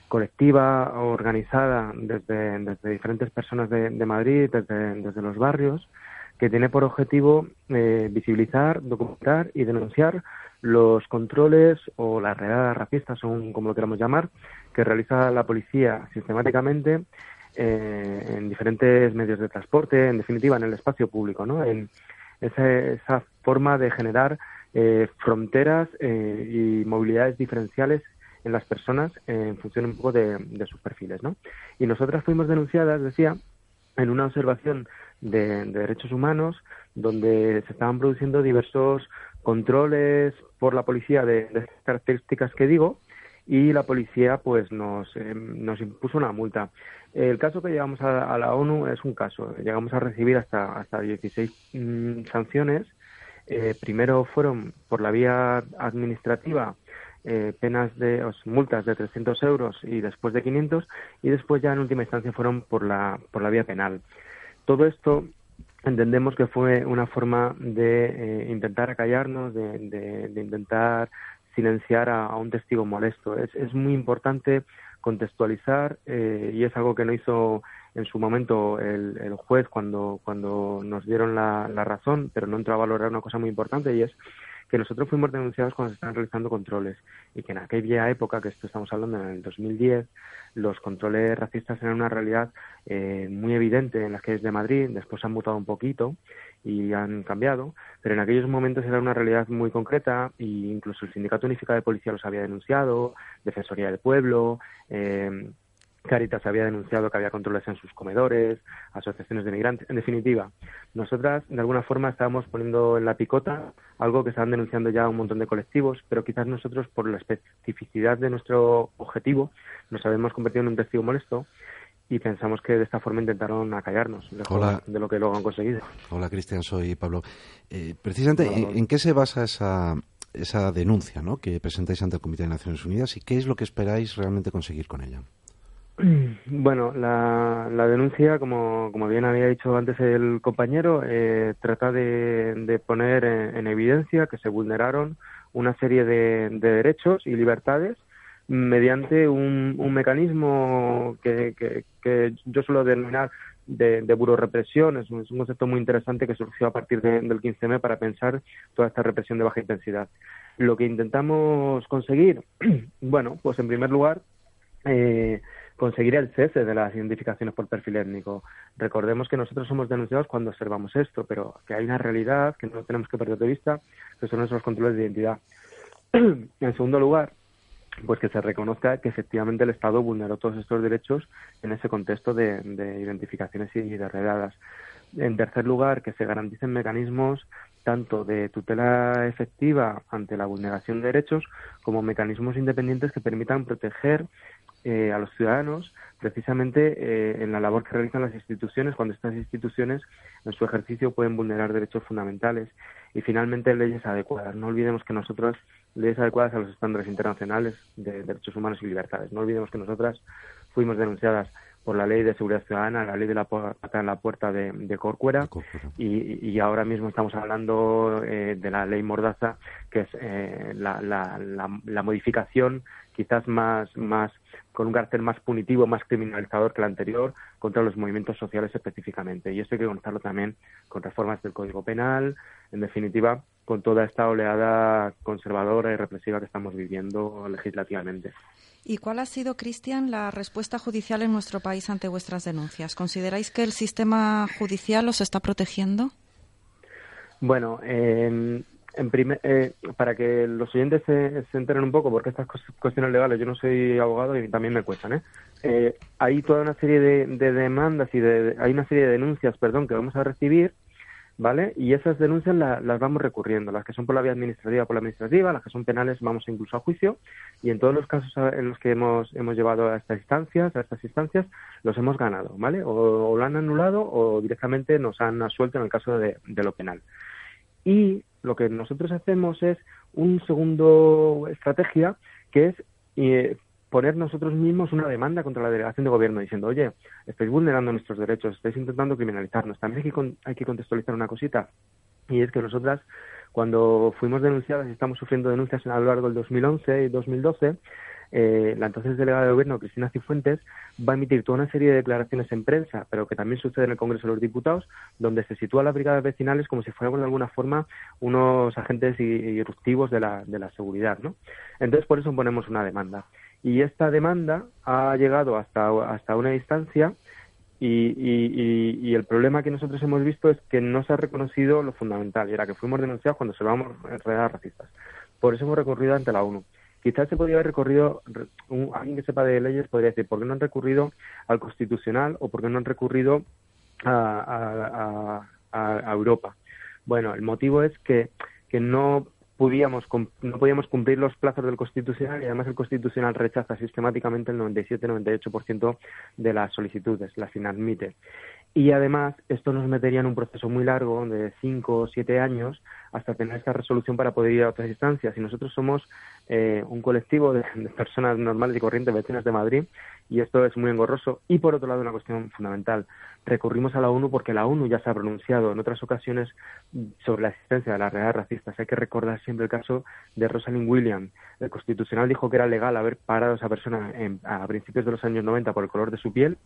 [SPEAKER 8] colectiva, organizada desde, desde diferentes personas de, de Madrid, desde, desde los barrios, que tiene por objetivo eh, visibilizar, documentar y denunciar los controles o las redadas racistas, según como lo queramos llamar, que realiza la policía sistemáticamente eh, en diferentes medios de transporte, en definitiva en el espacio público, ¿no? En esa, forma de generar eh, fronteras eh, y movilidades diferenciales en las personas eh, en función un poco de, de sus perfiles, ¿no? Y nosotras fuimos denunciadas, decía, en una observación de, de derechos humanos donde se estaban produciendo diversos controles por la policía de, estas características que digo y la policía pues nos, eh, nos impuso una multa. El caso que llevamos a, a, la ONU es un caso. Llegamos a recibir hasta, hasta 16 mmm, sanciones. Eh, primero fueron por la vía administrativa eh, penas de os, multas de 300 euros y después de 500 y después ya en última instancia fueron por la, por la vía penal. Todo esto entendemos que fue una forma de eh, intentar acallarnos, de, de, intentar silenciar a, a, un testigo molesto. Es, es muy importante contextualizar eh, y es algo que no hizo en su momento el, el juez cuando, cuando nos dieron la, la, razón, pero no entró a valorar una cosa muy importante y es que nosotros fuimos denunciados cuando se estaban realizando controles y que en aquella época, que esto estamos hablando en el 2010, los controles racistas eran una realidad eh, muy evidente en las calles de Madrid, después han mutado un poquito y han cambiado, pero en aquellos momentos era una realidad muy concreta e incluso el Sindicato Unificado de Policía los había denunciado, Defensoría del Pueblo, eh, Caritas había denunciado que había controles en sus comedores, asociaciones de migrantes. En definitiva, nosotras de alguna forma estábamos poniendo en la picota algo que estaban denunciando ya un montón de colectivos, pero quizás nosotros, por la especificidad de nuestro objetivo, nos habíamos convertido en un testigo molesto y pensamos que de esta forma intentaron acallarnos de lo que luego han conseguido.
[SPEAKER 4] Hola, Cristian, soy Pablo. Eh, precisamente, ¿en, qué se basa esa, esa denuncia ¿no? que presentáis ante el Comité de Naciones Unidas y qué es lo que esperáis realmente conseguir con ella?
[SPEAKER 8] Bueno, la, denuncia, como, como bien había dicho antes el compañero, eh, trata de, poner en, evidencia que se vulneraron una serie de, derechos y libertades mediante un, mecanismo que, yo suelo denominar de, de represión. Es un, es un, concepto muy interesante que surgió a partir del 15M para pensar toda esta represión de baja intensidad. Lo que intentamos conseguir, bueno, pues en primer lugar, eh, conseguir el cese de las identificaciones por perfil étnico. Recordemos que nosotros somos denunciados cuando observamos esto, pero que hay una realidad que no tenemos que perder de vista, que son esos controles de identidad. en segundo lugar, pues que se reconozca que efectivamente el Estado vulneró todos estos derechos en ese contexto de, identificaciones y de redadas. En tercer lugar, que se garanticen mecanismos tanto de tutela efectiva ante la vulneración de derechos como mecanismos independientes que permitan proteger eh, a los ciudadanos precisamente eh, en la labor que realizan las instituciones cuando estas instituciones en su ejercicio pueden vulnerar derechos fundamentales y finalmente leyes adecuadas. No olvidemos que nosotros leyes adecuadas a los estándares internacionales de derechos humanos y libertades. No olvidemos que nosotras fuimos denunciadas por la ley de seguridad ciudadana, la ley de la pata en la puerta de, de Corcuera, y, y, ahora mismo estamos hablando eh, de la ley Mordaza, que es eh, la, la, la, modificación quizás más, más con un carácter más punitivo, más criminalizador que la anterior contra los movimientos sociales específicamente. Y esto hay que contarlo también con reformas del Código Penal, en definitiva, con toda esta oleada conservadora y represiva que estamos viviendo legislativamente.
[SPEAKER 3] ¿Y cuál ha sido, Cristian, la respuesta judicial en nuestro país ante vuestras denuncias? ¿Consideráis que el sistema judicial os está protegiendo?
[SPEAKER 8] Bueno, en primer, eh, para que los oyentes se, enteren un poco, porque estas cuestiones legales, yo no soy abogado y también me cuestan, ¿eh? eh hay toda una serie de, demandas y de, hay una serie de denuncias, perdón, que vamos a recibir ¿vale? Y esas denuncias las vamos recurriendo, las que son por la vía administrativa, por la administrativa, las que son penales vamos incluso a juicio y en todos los casos en los que hemos, hemos llevado a estas instancias, a estas instancias, los hemos ganado, ¿vale? O, lo han anulado o directamente nos han asuelto en el caso de, de lo penal. Y lo que nosotros hacemos es un segundo estrategia que es eh, poner nosotros mismos una demanda contra la delegación de gobierno diciendo, oye, estáis vulnerando nuestros derechos, estáis intentando criminalizarnos. También hay que, hay que contextualizar una cosita, y es que nosotras, cuando fuimos denunciadas y estamos sufriendo denuncias a lo largo del 2011 y 2012, eh, la entonces delegada de gobierno, Cristina Cifuentes, va a emitir toda una serie de declaraciones en prensa, pero que también sucede en el Congreso de los Diputados, donde se sitúa a las brigadas vecinales como si fueran de alguna forma unos agentes irruptivos de la, de la seguridad, ¿no? Entonces, por eso ponemos una demanda. Y esta demanda ha llegado hasta, hasta una instancia y, y, el problema que nosotros hemos visto es que no se ha reconocido lo fundamental, y era que fuimos denunciados cuando se vamos redes racistas. Por eso hemos recurrido ante la ONU. Quizás se podría haber recurrido, alguien que sepa de leyes podría decir, ¿por qué no han recurrido al Constitucional o por qué no han recurrido a Europa? Bueno, el motivo es que, que no podíamos, no podíamos cumplir los plazos del Constitucional y además el Constitucional rechaza sistemáticamente el 97-98% de las solicitudes, las inadmite. Y además esto nos metería en un proceso muy largo de 5 o 7 años hasta tener esta resolución para poder ir a otras instancias. Y nosotros somos eh, un colectivo de, personas normales y corrientes vecinas de Madrid y esto es muy engorroso. Y por otro lado, una cuestión fundamental. Recurrimos a la ONU porque la ONU ya se ha pronunciado en otras ocasiones sobre la existencia de las realidades racistas. Hay que recordar siempre el caso de Rosalind Williams. El Constitucional dijo que era legal haber parado a esa persona a principios de los años 90 por el color de su piel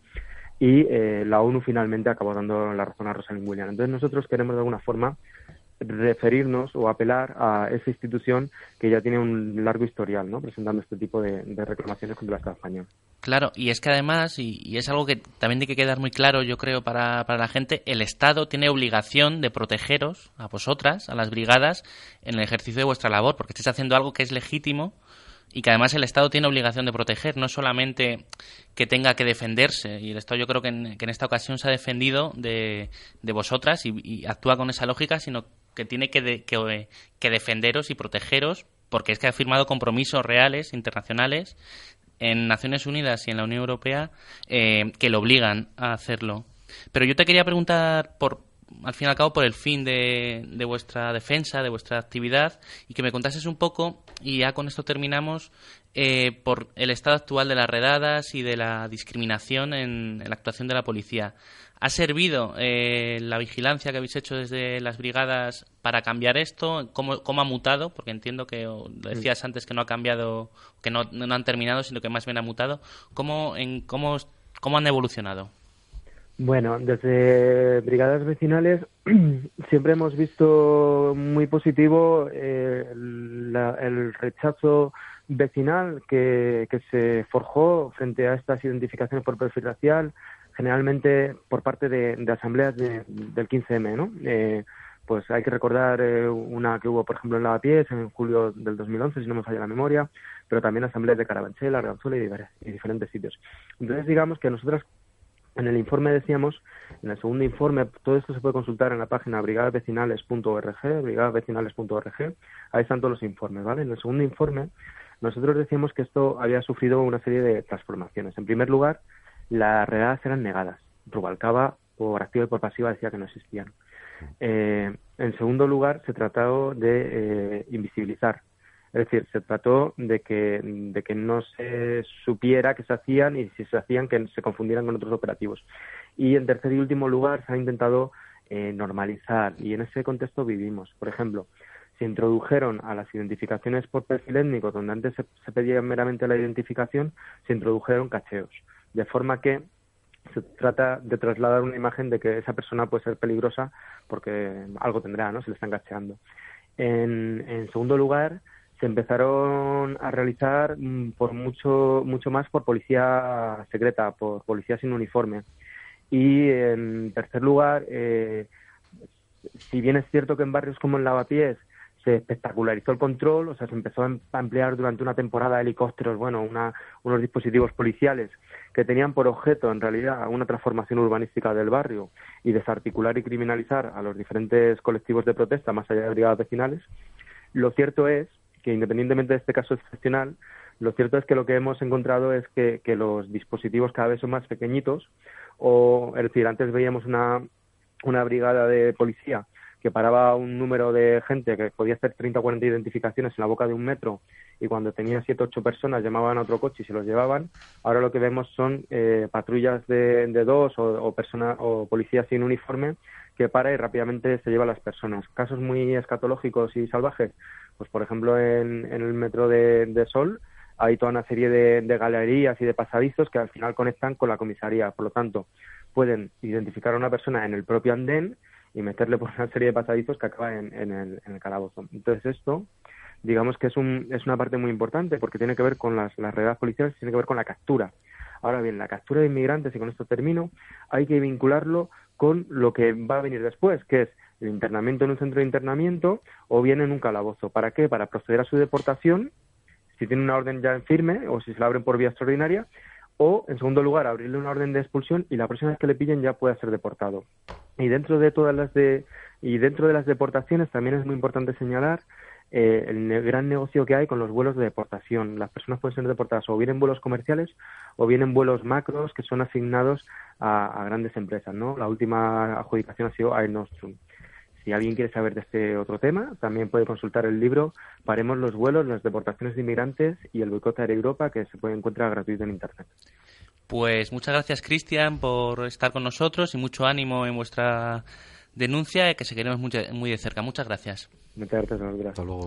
[SPEAKER 8] y eh, la ONU finalmente acabó dando la razón a Rosalind Williams. Entonces nosotros queremos de alguna forma referirnos o apelar a esa institución que ya tiene un largo historial, ¿no? Presentando este tipo de, reclamaciones contra el Estado español.
[SPEAKER 2] Claro, y es que además, y, es algo que también tiene que quedar muy claro, yo creo, para, para la gente, el Estado tiene obligación de protegeros, a vosotras, a las brigadas, en el ejercicio de vuestra labor, porque estáis haciendo algo que es legítimo y que además el Estado tiene obligación de proteger, no solamente que tenga que defenderse. Y el Estado yo creo que en, esta ocasión se ha defendido de, de vosotras y, actúa con esa lógica, sino que tiene que, que, defenderos y protegeros porque es que ha firmado compromisos reales, internacionales, en Naciones Unidas y en la Unión Europea eh, que lo obligan a hacerlo. Pero yo te quería preguntar por, al fin y al cabo por el fin de, de, vuestra defensa, de vuestra actividad, y que me contases un poco, y ya con esto terminamos, eh, por el estado actual de las redadas y de la discriminación en, la actuación de la policía. ¿Ha servido eh, la vigilancia que habéis hecho desde las brigadas para cambiar esto? ¿Cómo, cómo ha mutado? Porque entiendo que decías antes que no ha cambiado, que no, no han terminado, sino que más bien ha mutado. ¿Cómo, en, cómo, cómo han evolucionado?
[SPEAKER 8] Bueno, desde brigadas vecinales siempre hemos visto muy positivo eh, el rechazo vecinal que, se forjó frente a estas identificaciones por perfil racial, generalmente por parte de, asambleas del 15M, ¿no? Eh, pues hay que recordar eh, una que hubo, por ejemplo, en Lavapiés en julio del 2011, si no me falla la memoria, pero también asambleas de Carabanchel, Arganzuela y, diferentes sitios. Entonces, digamos que nosotros en el informe decíamos, en el segundo informe, todo esto se puede consultar en la página brigadevecinales.org, brigadevecinales.org, ahí están todos los informes, ¿vale? En el segundo informe, nosotros decíamos que esto había sufrido una serie de transformaciones. En primer lugar, las redadas eran negadas. Rubalcaba, por activa y por pasiva, decía que no existían. Eh, en segundo lugar, se trató de eh, invisibilizar es decir, se trató de que, de que no se supiera que se hacían y si se hacían que se confundieran con otros operativos. Y en tercer y último lugar se ha intentado eh, normalizar y en ese contexto vivimos. Por ejemplo, se introdujeron a las identificaciones por perfil étnico, donde antes se, se pedía meramente la identificación, se introdujeron cacheos, de forma que se trata de trasladar una imagen de que esa persona puede ser peligrosa porque algo tendrá, ¿no? Se le están cacheando. En, segundo lugar, se empezaron a realizar mm, por mucho mucho más por policía secreta, por policía sin uniforme. Y en tercer lugar, eh, si bien es cierto que en barrios como en Lavapiés se espectacularizó el control, o sea, se empezó a emplear durante una temporada helicópteros, bueno, una, unos dispositivos policiales que tenían por objeto, en realidad, una transformación urbanística del barrio y desarticular y criminalizar a los diferentes colectivos de protesta, más allá de brigadas vecinales. Lo cierto es que independientemente de este caso excepcional, lo cierto es que lo que hemos encontrado es que, los dispositivos cada vez son más pequeñitos, o es decir, antes veíamos una, una brigada de policía que paraba un número de gente que podía hacer 30 o 40 identificaciones en la boca de un metro y cuando tenía 7 o 8 personas llamaban a otro coche y se los llevaban. Ahora lo que vemos son eh, patrullas de, de dos o, o, o policías sin uniforme que para y rápidamente se lleva a las personas. Casos muy escatológicos y salvajes, pues por ejemplo en, el metro de, Sol hay toda una serie de, galerías y de pasadizos que al final conectan con la comisaría. Por lo tanto, pueden identificar a una persona en el propio andén y meterle por una serie de pasadizos que acaba en, el, en el calabozo. Entonces esto, digamos que es, un, es una parte muy importante porque tiene que ver con las, las redes policiales, tiene que ver con la captura. Ahora bien, la captura de inmigrantes, y con esto termino, hay que vincularlo con lo que va a venir después, que es el internamiento en un centro de internamiento o bien en un calabozo. ¿Para qué? Para proceder a su deportación, si tiene una orden ya en firme o si se la abren por vía extraordinaria, o en segundo lugar abrirle una orden de expulsión y la próxima vez que le pillen ya pueda ser deportado. Y dentro de todas las de y dentro de las deportaciones también es muy importante señalar eh, el gran negocio que hay con los vuelos de deportación. Las personas pueden ser deportadas o bien en vuelos comerciales o bien en vuelos macros que son asignados a, grandes empresas. ¿no? La última adjudicación ha sido Air Nostrum. Si alguien quiere saber de este otro tema, también puede consultar el libro Paremos los vuelos, las deportaciones de inmigrantes y el boicot a Europa, que se puede encontrar gratuito en Internet.
[SPEAKER 2] Pues muchas gracias, Cristian, por estar con nosotros y mucho ánimo en vuestra denuncia, que seguiremos muy, muy de cerca. Muchas gracias.
[SPEAKER 8] Muchas gracias,
[SPEAKER 4] Hasta luego.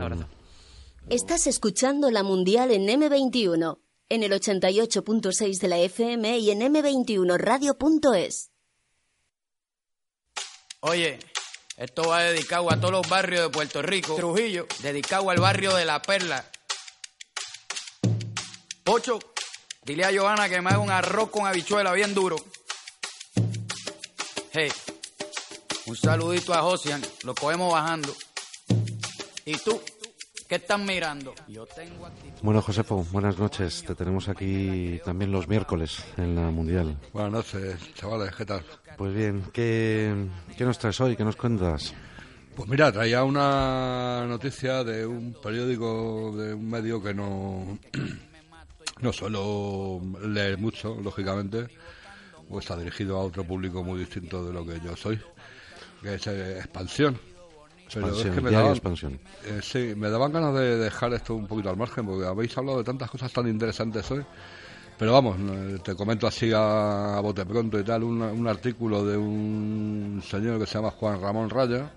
[SPEAKER 1] Estás escuchando la Mundial en M21, en el 88.6 de la FM y en M21Radio.es.
[SPEAKER 9] Oye. Esto va dedicado a todos los barrios de Puerto Rico. Trujillo, dedicado al barrio de La Perla. Ocho, dile a Johanna que me haga un arroz con habichuela bien duro. Hey, un saludito a Josian, lo cogemos bajando. ¿Y tú? ¿Qué estás mirando? Yo tengo
[SPEAKER 4] Bueno, Josefo, buenas noches. Te tenemos aquí también los miércoles en la Mundial.
[SPEAKER 10] Buenas noches, chavales, ¿qué tal?
[SPEAKER 4] Pues bien, ¿qué, qué nos traes hoy? ¿Qué nos cuentas?
[SPEAKER 10] Pues mira, traía una noticia de un periódico, de un medio que no, no suelo leer mucho, lógicamente, o está dirigido a otro público muy distinto de lo que yo soy, que es eh, Expansión.
[SPEAKER 4] Expansión,
[SPEAKER 10] es que me daban,
[SPEAKER 4] Expansión.
[SPEAKER 10] eh, sí, me daban ganas de dejar esto un poquito al margen, porque habéis hablado de tantas cosas tan interesantes hoy. Pero vamos, eh, te comento así a, a bote pronto y tal, un, un artículo de un señor que se llama Juan Ramón Raya,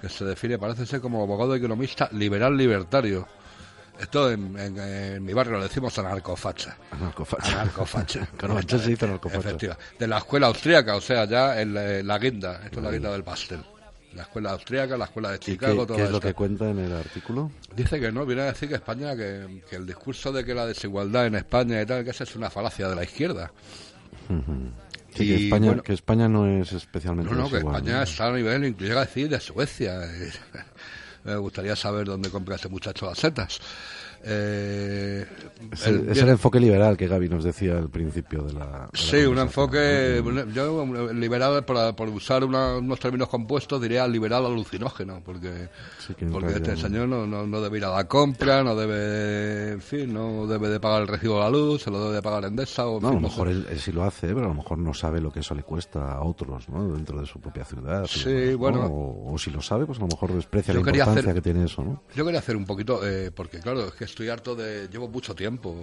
[SPEAKER 10] que se define, parece ser como abogado economista liberal libertario. Esto en, en- en mi barrio lo decimos anarcofacha.
[SPEAKER 4] Anarcofacha.
[SPEAKER 10] Anarcofacha.
[SPEAKER 4] Carabanchel se dice anarcofacha.
[SPEAKER 10] Efectiva. De la escuela austríaca, o sea, ya en la, en la guinda. Esto es la guinda del pastel. La escuela austríaca, la escuela de
[SPEAKER 4] ¿Y qué,
[SPEAKER 10] Chicago, todo
[SPEAKER 4] qué es lo que cuenta en el artículo?
[SPEAKER 10] Dice que no, viene a decir que España, que, que el discurso de que la desigualdad en España y tal, que esa es una falacia de la izquierda.
[SPEAKER 4] Sí,
[SPEAKER 10] Y,
[SPEAKER 4] que, España,
[SPEAKER 10] bueno,
[SPEAKER 4] que España no es especialmente
[SPEAKER 10] No, no, que España
[SPEAKER 4] ¿no?
[SPEAKER 10] está a nivel, incluso llega a decir, de Suecia. Me gustaría saber dónde compra ese muchacho las setas. Eh,
[SPEAKER 4] Es
[SPEAKER 10] el-
[SPEAKER 4] el, es el enfoque liberal que Gaby nos decía al principio de la. de la
[SPEAKER 10] Sí, un enfoque, yo un- liberal, por, por usar una- unos términos compuestos, diría liberal alucinógeno, porque,
[SPEAKER 4] Sí,
[SPEAKER 10] porque este señor no, no, no debe ir a la compra, no debe, en fin, no debe de pagar el recibo de la luz, se lo debe de pagar Endesa o
[SPEAKER 4] No, a lo mejor él, él sí lo hace, pero a lo mejor no sabe lo que eso le cuesta a otros, ¿no? Dentro de su propia ciudad.
[SPEAKER 10] Sí, bueno.
[SPEAKER 4] O, o si lo sabe, pues a lo mejor desprecia
[SPEAKER 10] Yo
[SPEAKER 4] la importancia
[SPEAKER 10] hacer-
[SPEAKER 4] que tiene eso, ¿no?
[SPEAKER 10] Yo quería hacer un poquito, eh, porque claro, es que estoy harto de. Llevo mucho tiempo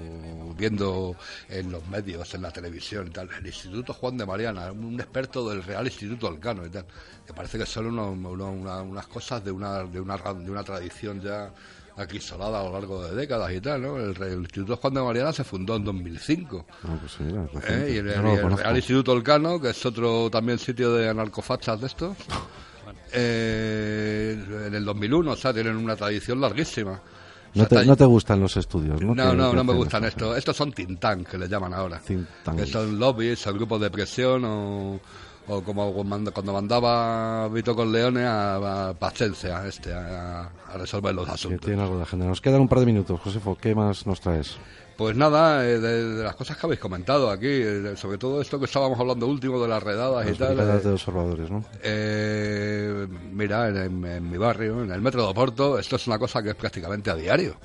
[SPEAKER 10] viendo en los medios, en la televisión y tal, el Instituto Juan de Mariana, un experto del Real Instituto Alcano y tal, que parece que son unos- uno- una- unas cosas de una, de, una, de una tradición ya acrisolada a lo largo de décadas y tal, ¿no? El, el Instituto Juan de Mariana se fundó en 2005.
[SPEAKER 4] Ah, pues sí,
[SPEAKER 10] ¿eh? Y el, el
[SPEAKER 4] conozco.
[SPEAKER 10] Real Instituto Elcano, que es otro también sitio de anarcofachas de estos, eh, en el 2001, o sea, tienen una tradición larguísima.
[SPEAKER 4] No te, no te gustan los estudios, ¿no?
[SPEAKER 10] no, no, me gustan
[SPEAKER 4] esto.
[SPEAKER 10] estos. Estos son tintán, que le llaman ahora.
[SPEAKER 4] Think tank.
[SPEAKER 10] Que son lobbies, o grupos de presión, o, o como cuando cuando mandaba Vito Corleone a, a Pacencia este, a, a resolver los
[SPEAKER 4] Que
[SPEAKER 10] asuntos.
[SPEAKER 4] tiene algo de agenda. Nos quedan un par de minutos, Josefo. ¿Qué más nos traes?
[SPEAKER 10] Pues nada, eh, de, de las cosas que habéis comentado aquí, eh, sobre todo esto que estábamos hablando último de las redadas y
[SPEAKER 4] Las
[SPEAKER 10] tal.
[SPEAKER 4] brigadas
[SPEAKER 10] eh,
[SPEAKER 4] de observadores, ¿no?
[SPEAKER 10] eh, mira, en, en- en mi barrio, en el metro de Oporto, esto es una cosa que es prácticamente a diario.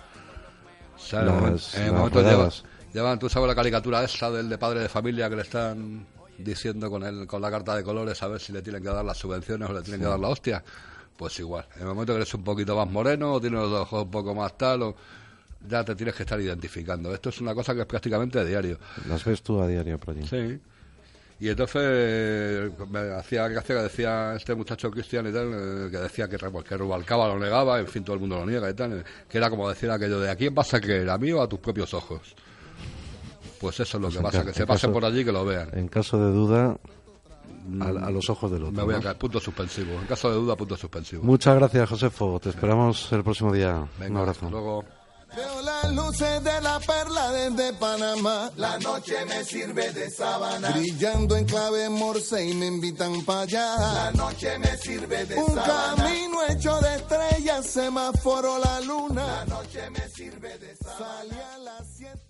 [SPEAKER 10] O sea, en el
[SPEAKER 4] Las-
[SPEAKER 10] momento- en el
[SPEAKER 4] las
[SPEAKER 10] momento lleva-
[SPEAKER 4] redadas.
[SPEAKER 10] llevan- tú sabes la caricatura esa del de padre de familia que le están diciendo con el, con la carta de colores a ver si le tienen que dar las subvenciones o le tienen que dar la hostia. Pues igual, en el momento que eres un poquito más moreno o tienes los ojos un poco más tal, o, ya te tienes que estar identificando. Esto es una cosa que es prácticamente a diario.
[SPEAKER 4] Las ves tú a diario por allí.
[SPEAKER 10] Sí. Y entonces me hacía gracia que decía este muchacho cristian y tal, eh, que decía que, pues, que Rubalcaba lo negaba, en fin, todo el mundo lo niega y tal, eh, que era como decir aquello de ¿a quién vas a creer, a mí o a tus propios ojos? Pues eso es lo
[SPEAKER 4] Pues
[SPEAKER 10] que pasa, que se pasen
[SPEAKER 4] caso-
[SPEAKER 10] por allí y que lo vean.
[SPEAKER 4] En caso de duda, a, a los ojos del otro.
[SPEAKER 10] Me voy a caer, punto suspensivo. En caso de duda, punto suspensivo.
[SPEAKER 4] Muchas gracias, Josefo. Te esperamos el próximo día.
[SPEAKER 10] Venga,
[SPEAKER 4] Un abrazo.
[SPEAKER 10] hasta luego.
[SPEAKER 11] Veo las luces de la perla desde Panamá. La noche me sirve de sábana. Brillando en clave morse y me invitan para allá. La noche me sirve de Un camino hecho de estrellas, semáforo la luna. La noche me sirve de sábana. Salí a las siete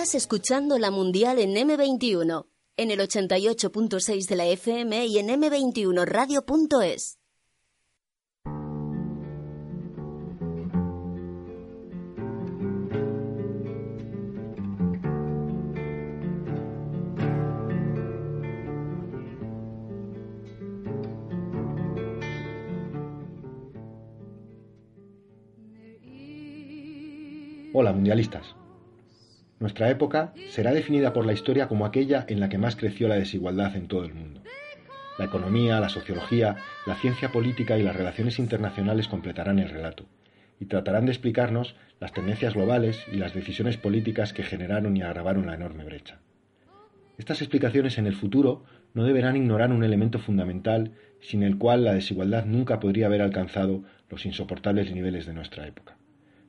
[SPEAKER 1] Estás escuchando la Mundial en M21, en el 88.6 de la FM y en m21radio.es.
[SPEAKER 12] Hola, mundialistas. Nuestra época será definida por la historia como aquella en la que más creció la desigualdad en todo el mundo. La economía, la sociología, la ciencia política y las relaciones internacionales completarán el relato y tratarán de explicarnos las tendencias globales y las decisiones políticas que generaron y agravaron la enorme brecha. Estas explicaciones en el futuro no deberán ignorar un elemento fundamental sin el cual la desigualdad nunca podría haber alcanzado los insoportables niveles de nuestra época.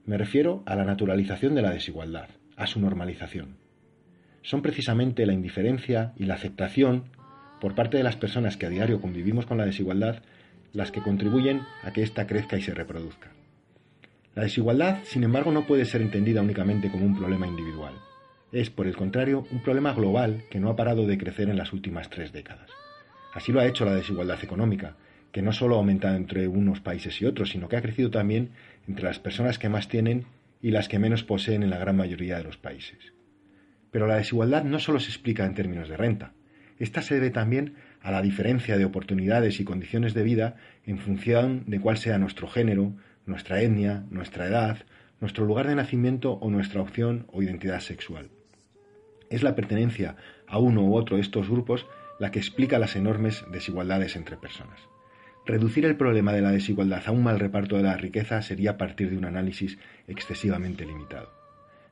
[SPEAKER 12] Me refiero a la naturalización de la desigualdad, a su normalización. Son precisamente la indiferencia y la aceptación por parte de las personas que a diario convivimos con la desigualdad las que contribuyen a que ésta crezca y se reproduzca. La desigualdad, sin embargo, no puede ser entendida únicamente como un problema individual. Es, por el contrario, un problema global que no ha parado de crecer en las últimas tres décadas. Así lo ha hecho la desigualdad económica, que no solo ha aumentado entre unos países y otros, sino que ha crecido también entre las personas que más tienen y las que menos poseen en la gran mayoría de los países. Pero la desigualdad no solo se explica en términos de renta, esta se debe también a la diferencia de oportunidades y condiciones de vida en función de cuál sea nuestro género, nuestra etnia, nuestra edad, nuestro lugar de nacimiento o nuestra opción o identidad sexual. Es la pertenencia a uno u otro de estos grupos la que explica las enormes desigualdades entre personas. Reducir el problema de la desigualdad a un mal reparto de la riqueza sería partir de un análisis excesivamente limitado.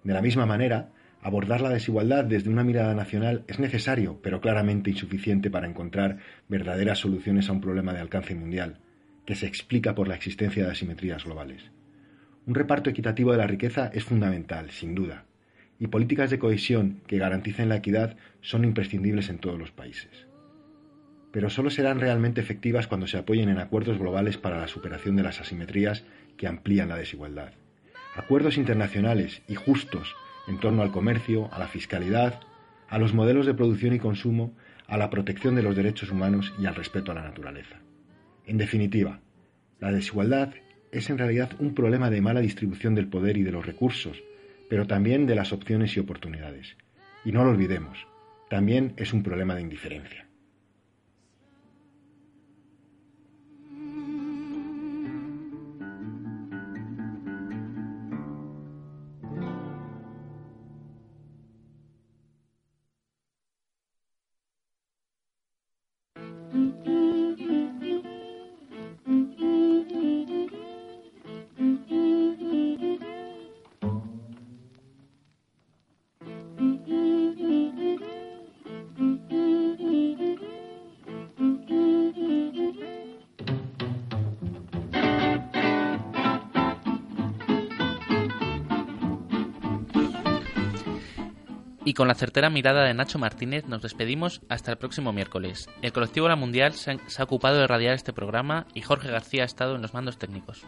[SPEAKER 12] De la misma manera, abordar la desigualdad desde una mirada nacional es necesario, pero claramente insuficiente para encontrar verdaderas soluciones a un problema de alcance mundial, que se explica por la existencia de asimetrías globales. Un reparto equitativo de la riqueza es fundamental, sin duda, y políticas de cohesión que garanticen la equidad son imprescindibles en todos los países. Pero solo serán realmente efectivas cuando se apoyen en acuerdos globales para la superación de las asimetrías que amplían la desigualdad. Acuerdos internacionales y justos en torno al comercio, a la fiscalidad, a los modelos de producción y consumo, a la protección de los derechos humanos y al respeto a la naturaleza. En definitiva, la desigualdad es en realidad un problema de mala distribución del poder y de los recursos, pero también de las opciones y oportunidades. Y no lo olvidemos, también es un problema de indiferencia.
[SPEAKER 2] Y con la certera mirada de Nacho Martínez nos despedimos hasta el próximo miércoles. El colectivo La Mundial se ha, ocupado de radiar este programa y Jorge García ha estado en los mandos técnicos.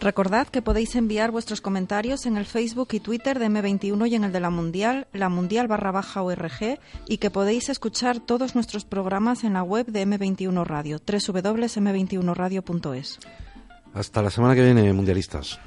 [SPEAKER 3] Recordad que podéis enviar vuestros comentarios en el Facebook y Twitter de M21 y en el de la Mundial, la Mundial barra baja ORG, y que podéis escuchar todos nuestros programas en la web de M21 Radio, www.m21radio.es.
[SPEAKER 4] Hasta la semana que viene, mundialistas.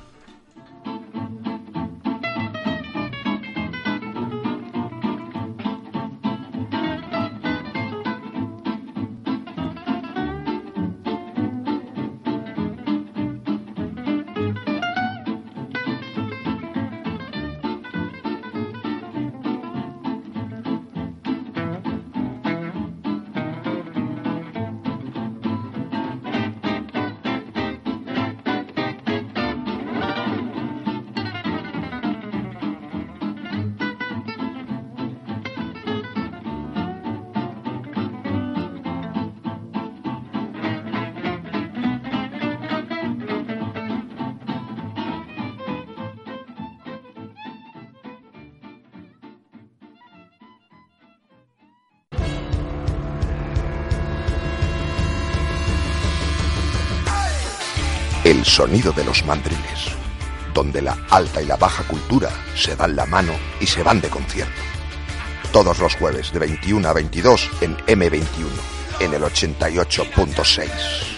[SPEAKER 13] Sonido de los mandriles, donde la alta y la baja cultura se dan la mano y se van de concierto. Todos los jueves de 21 a 22 en M21, en el 88.6.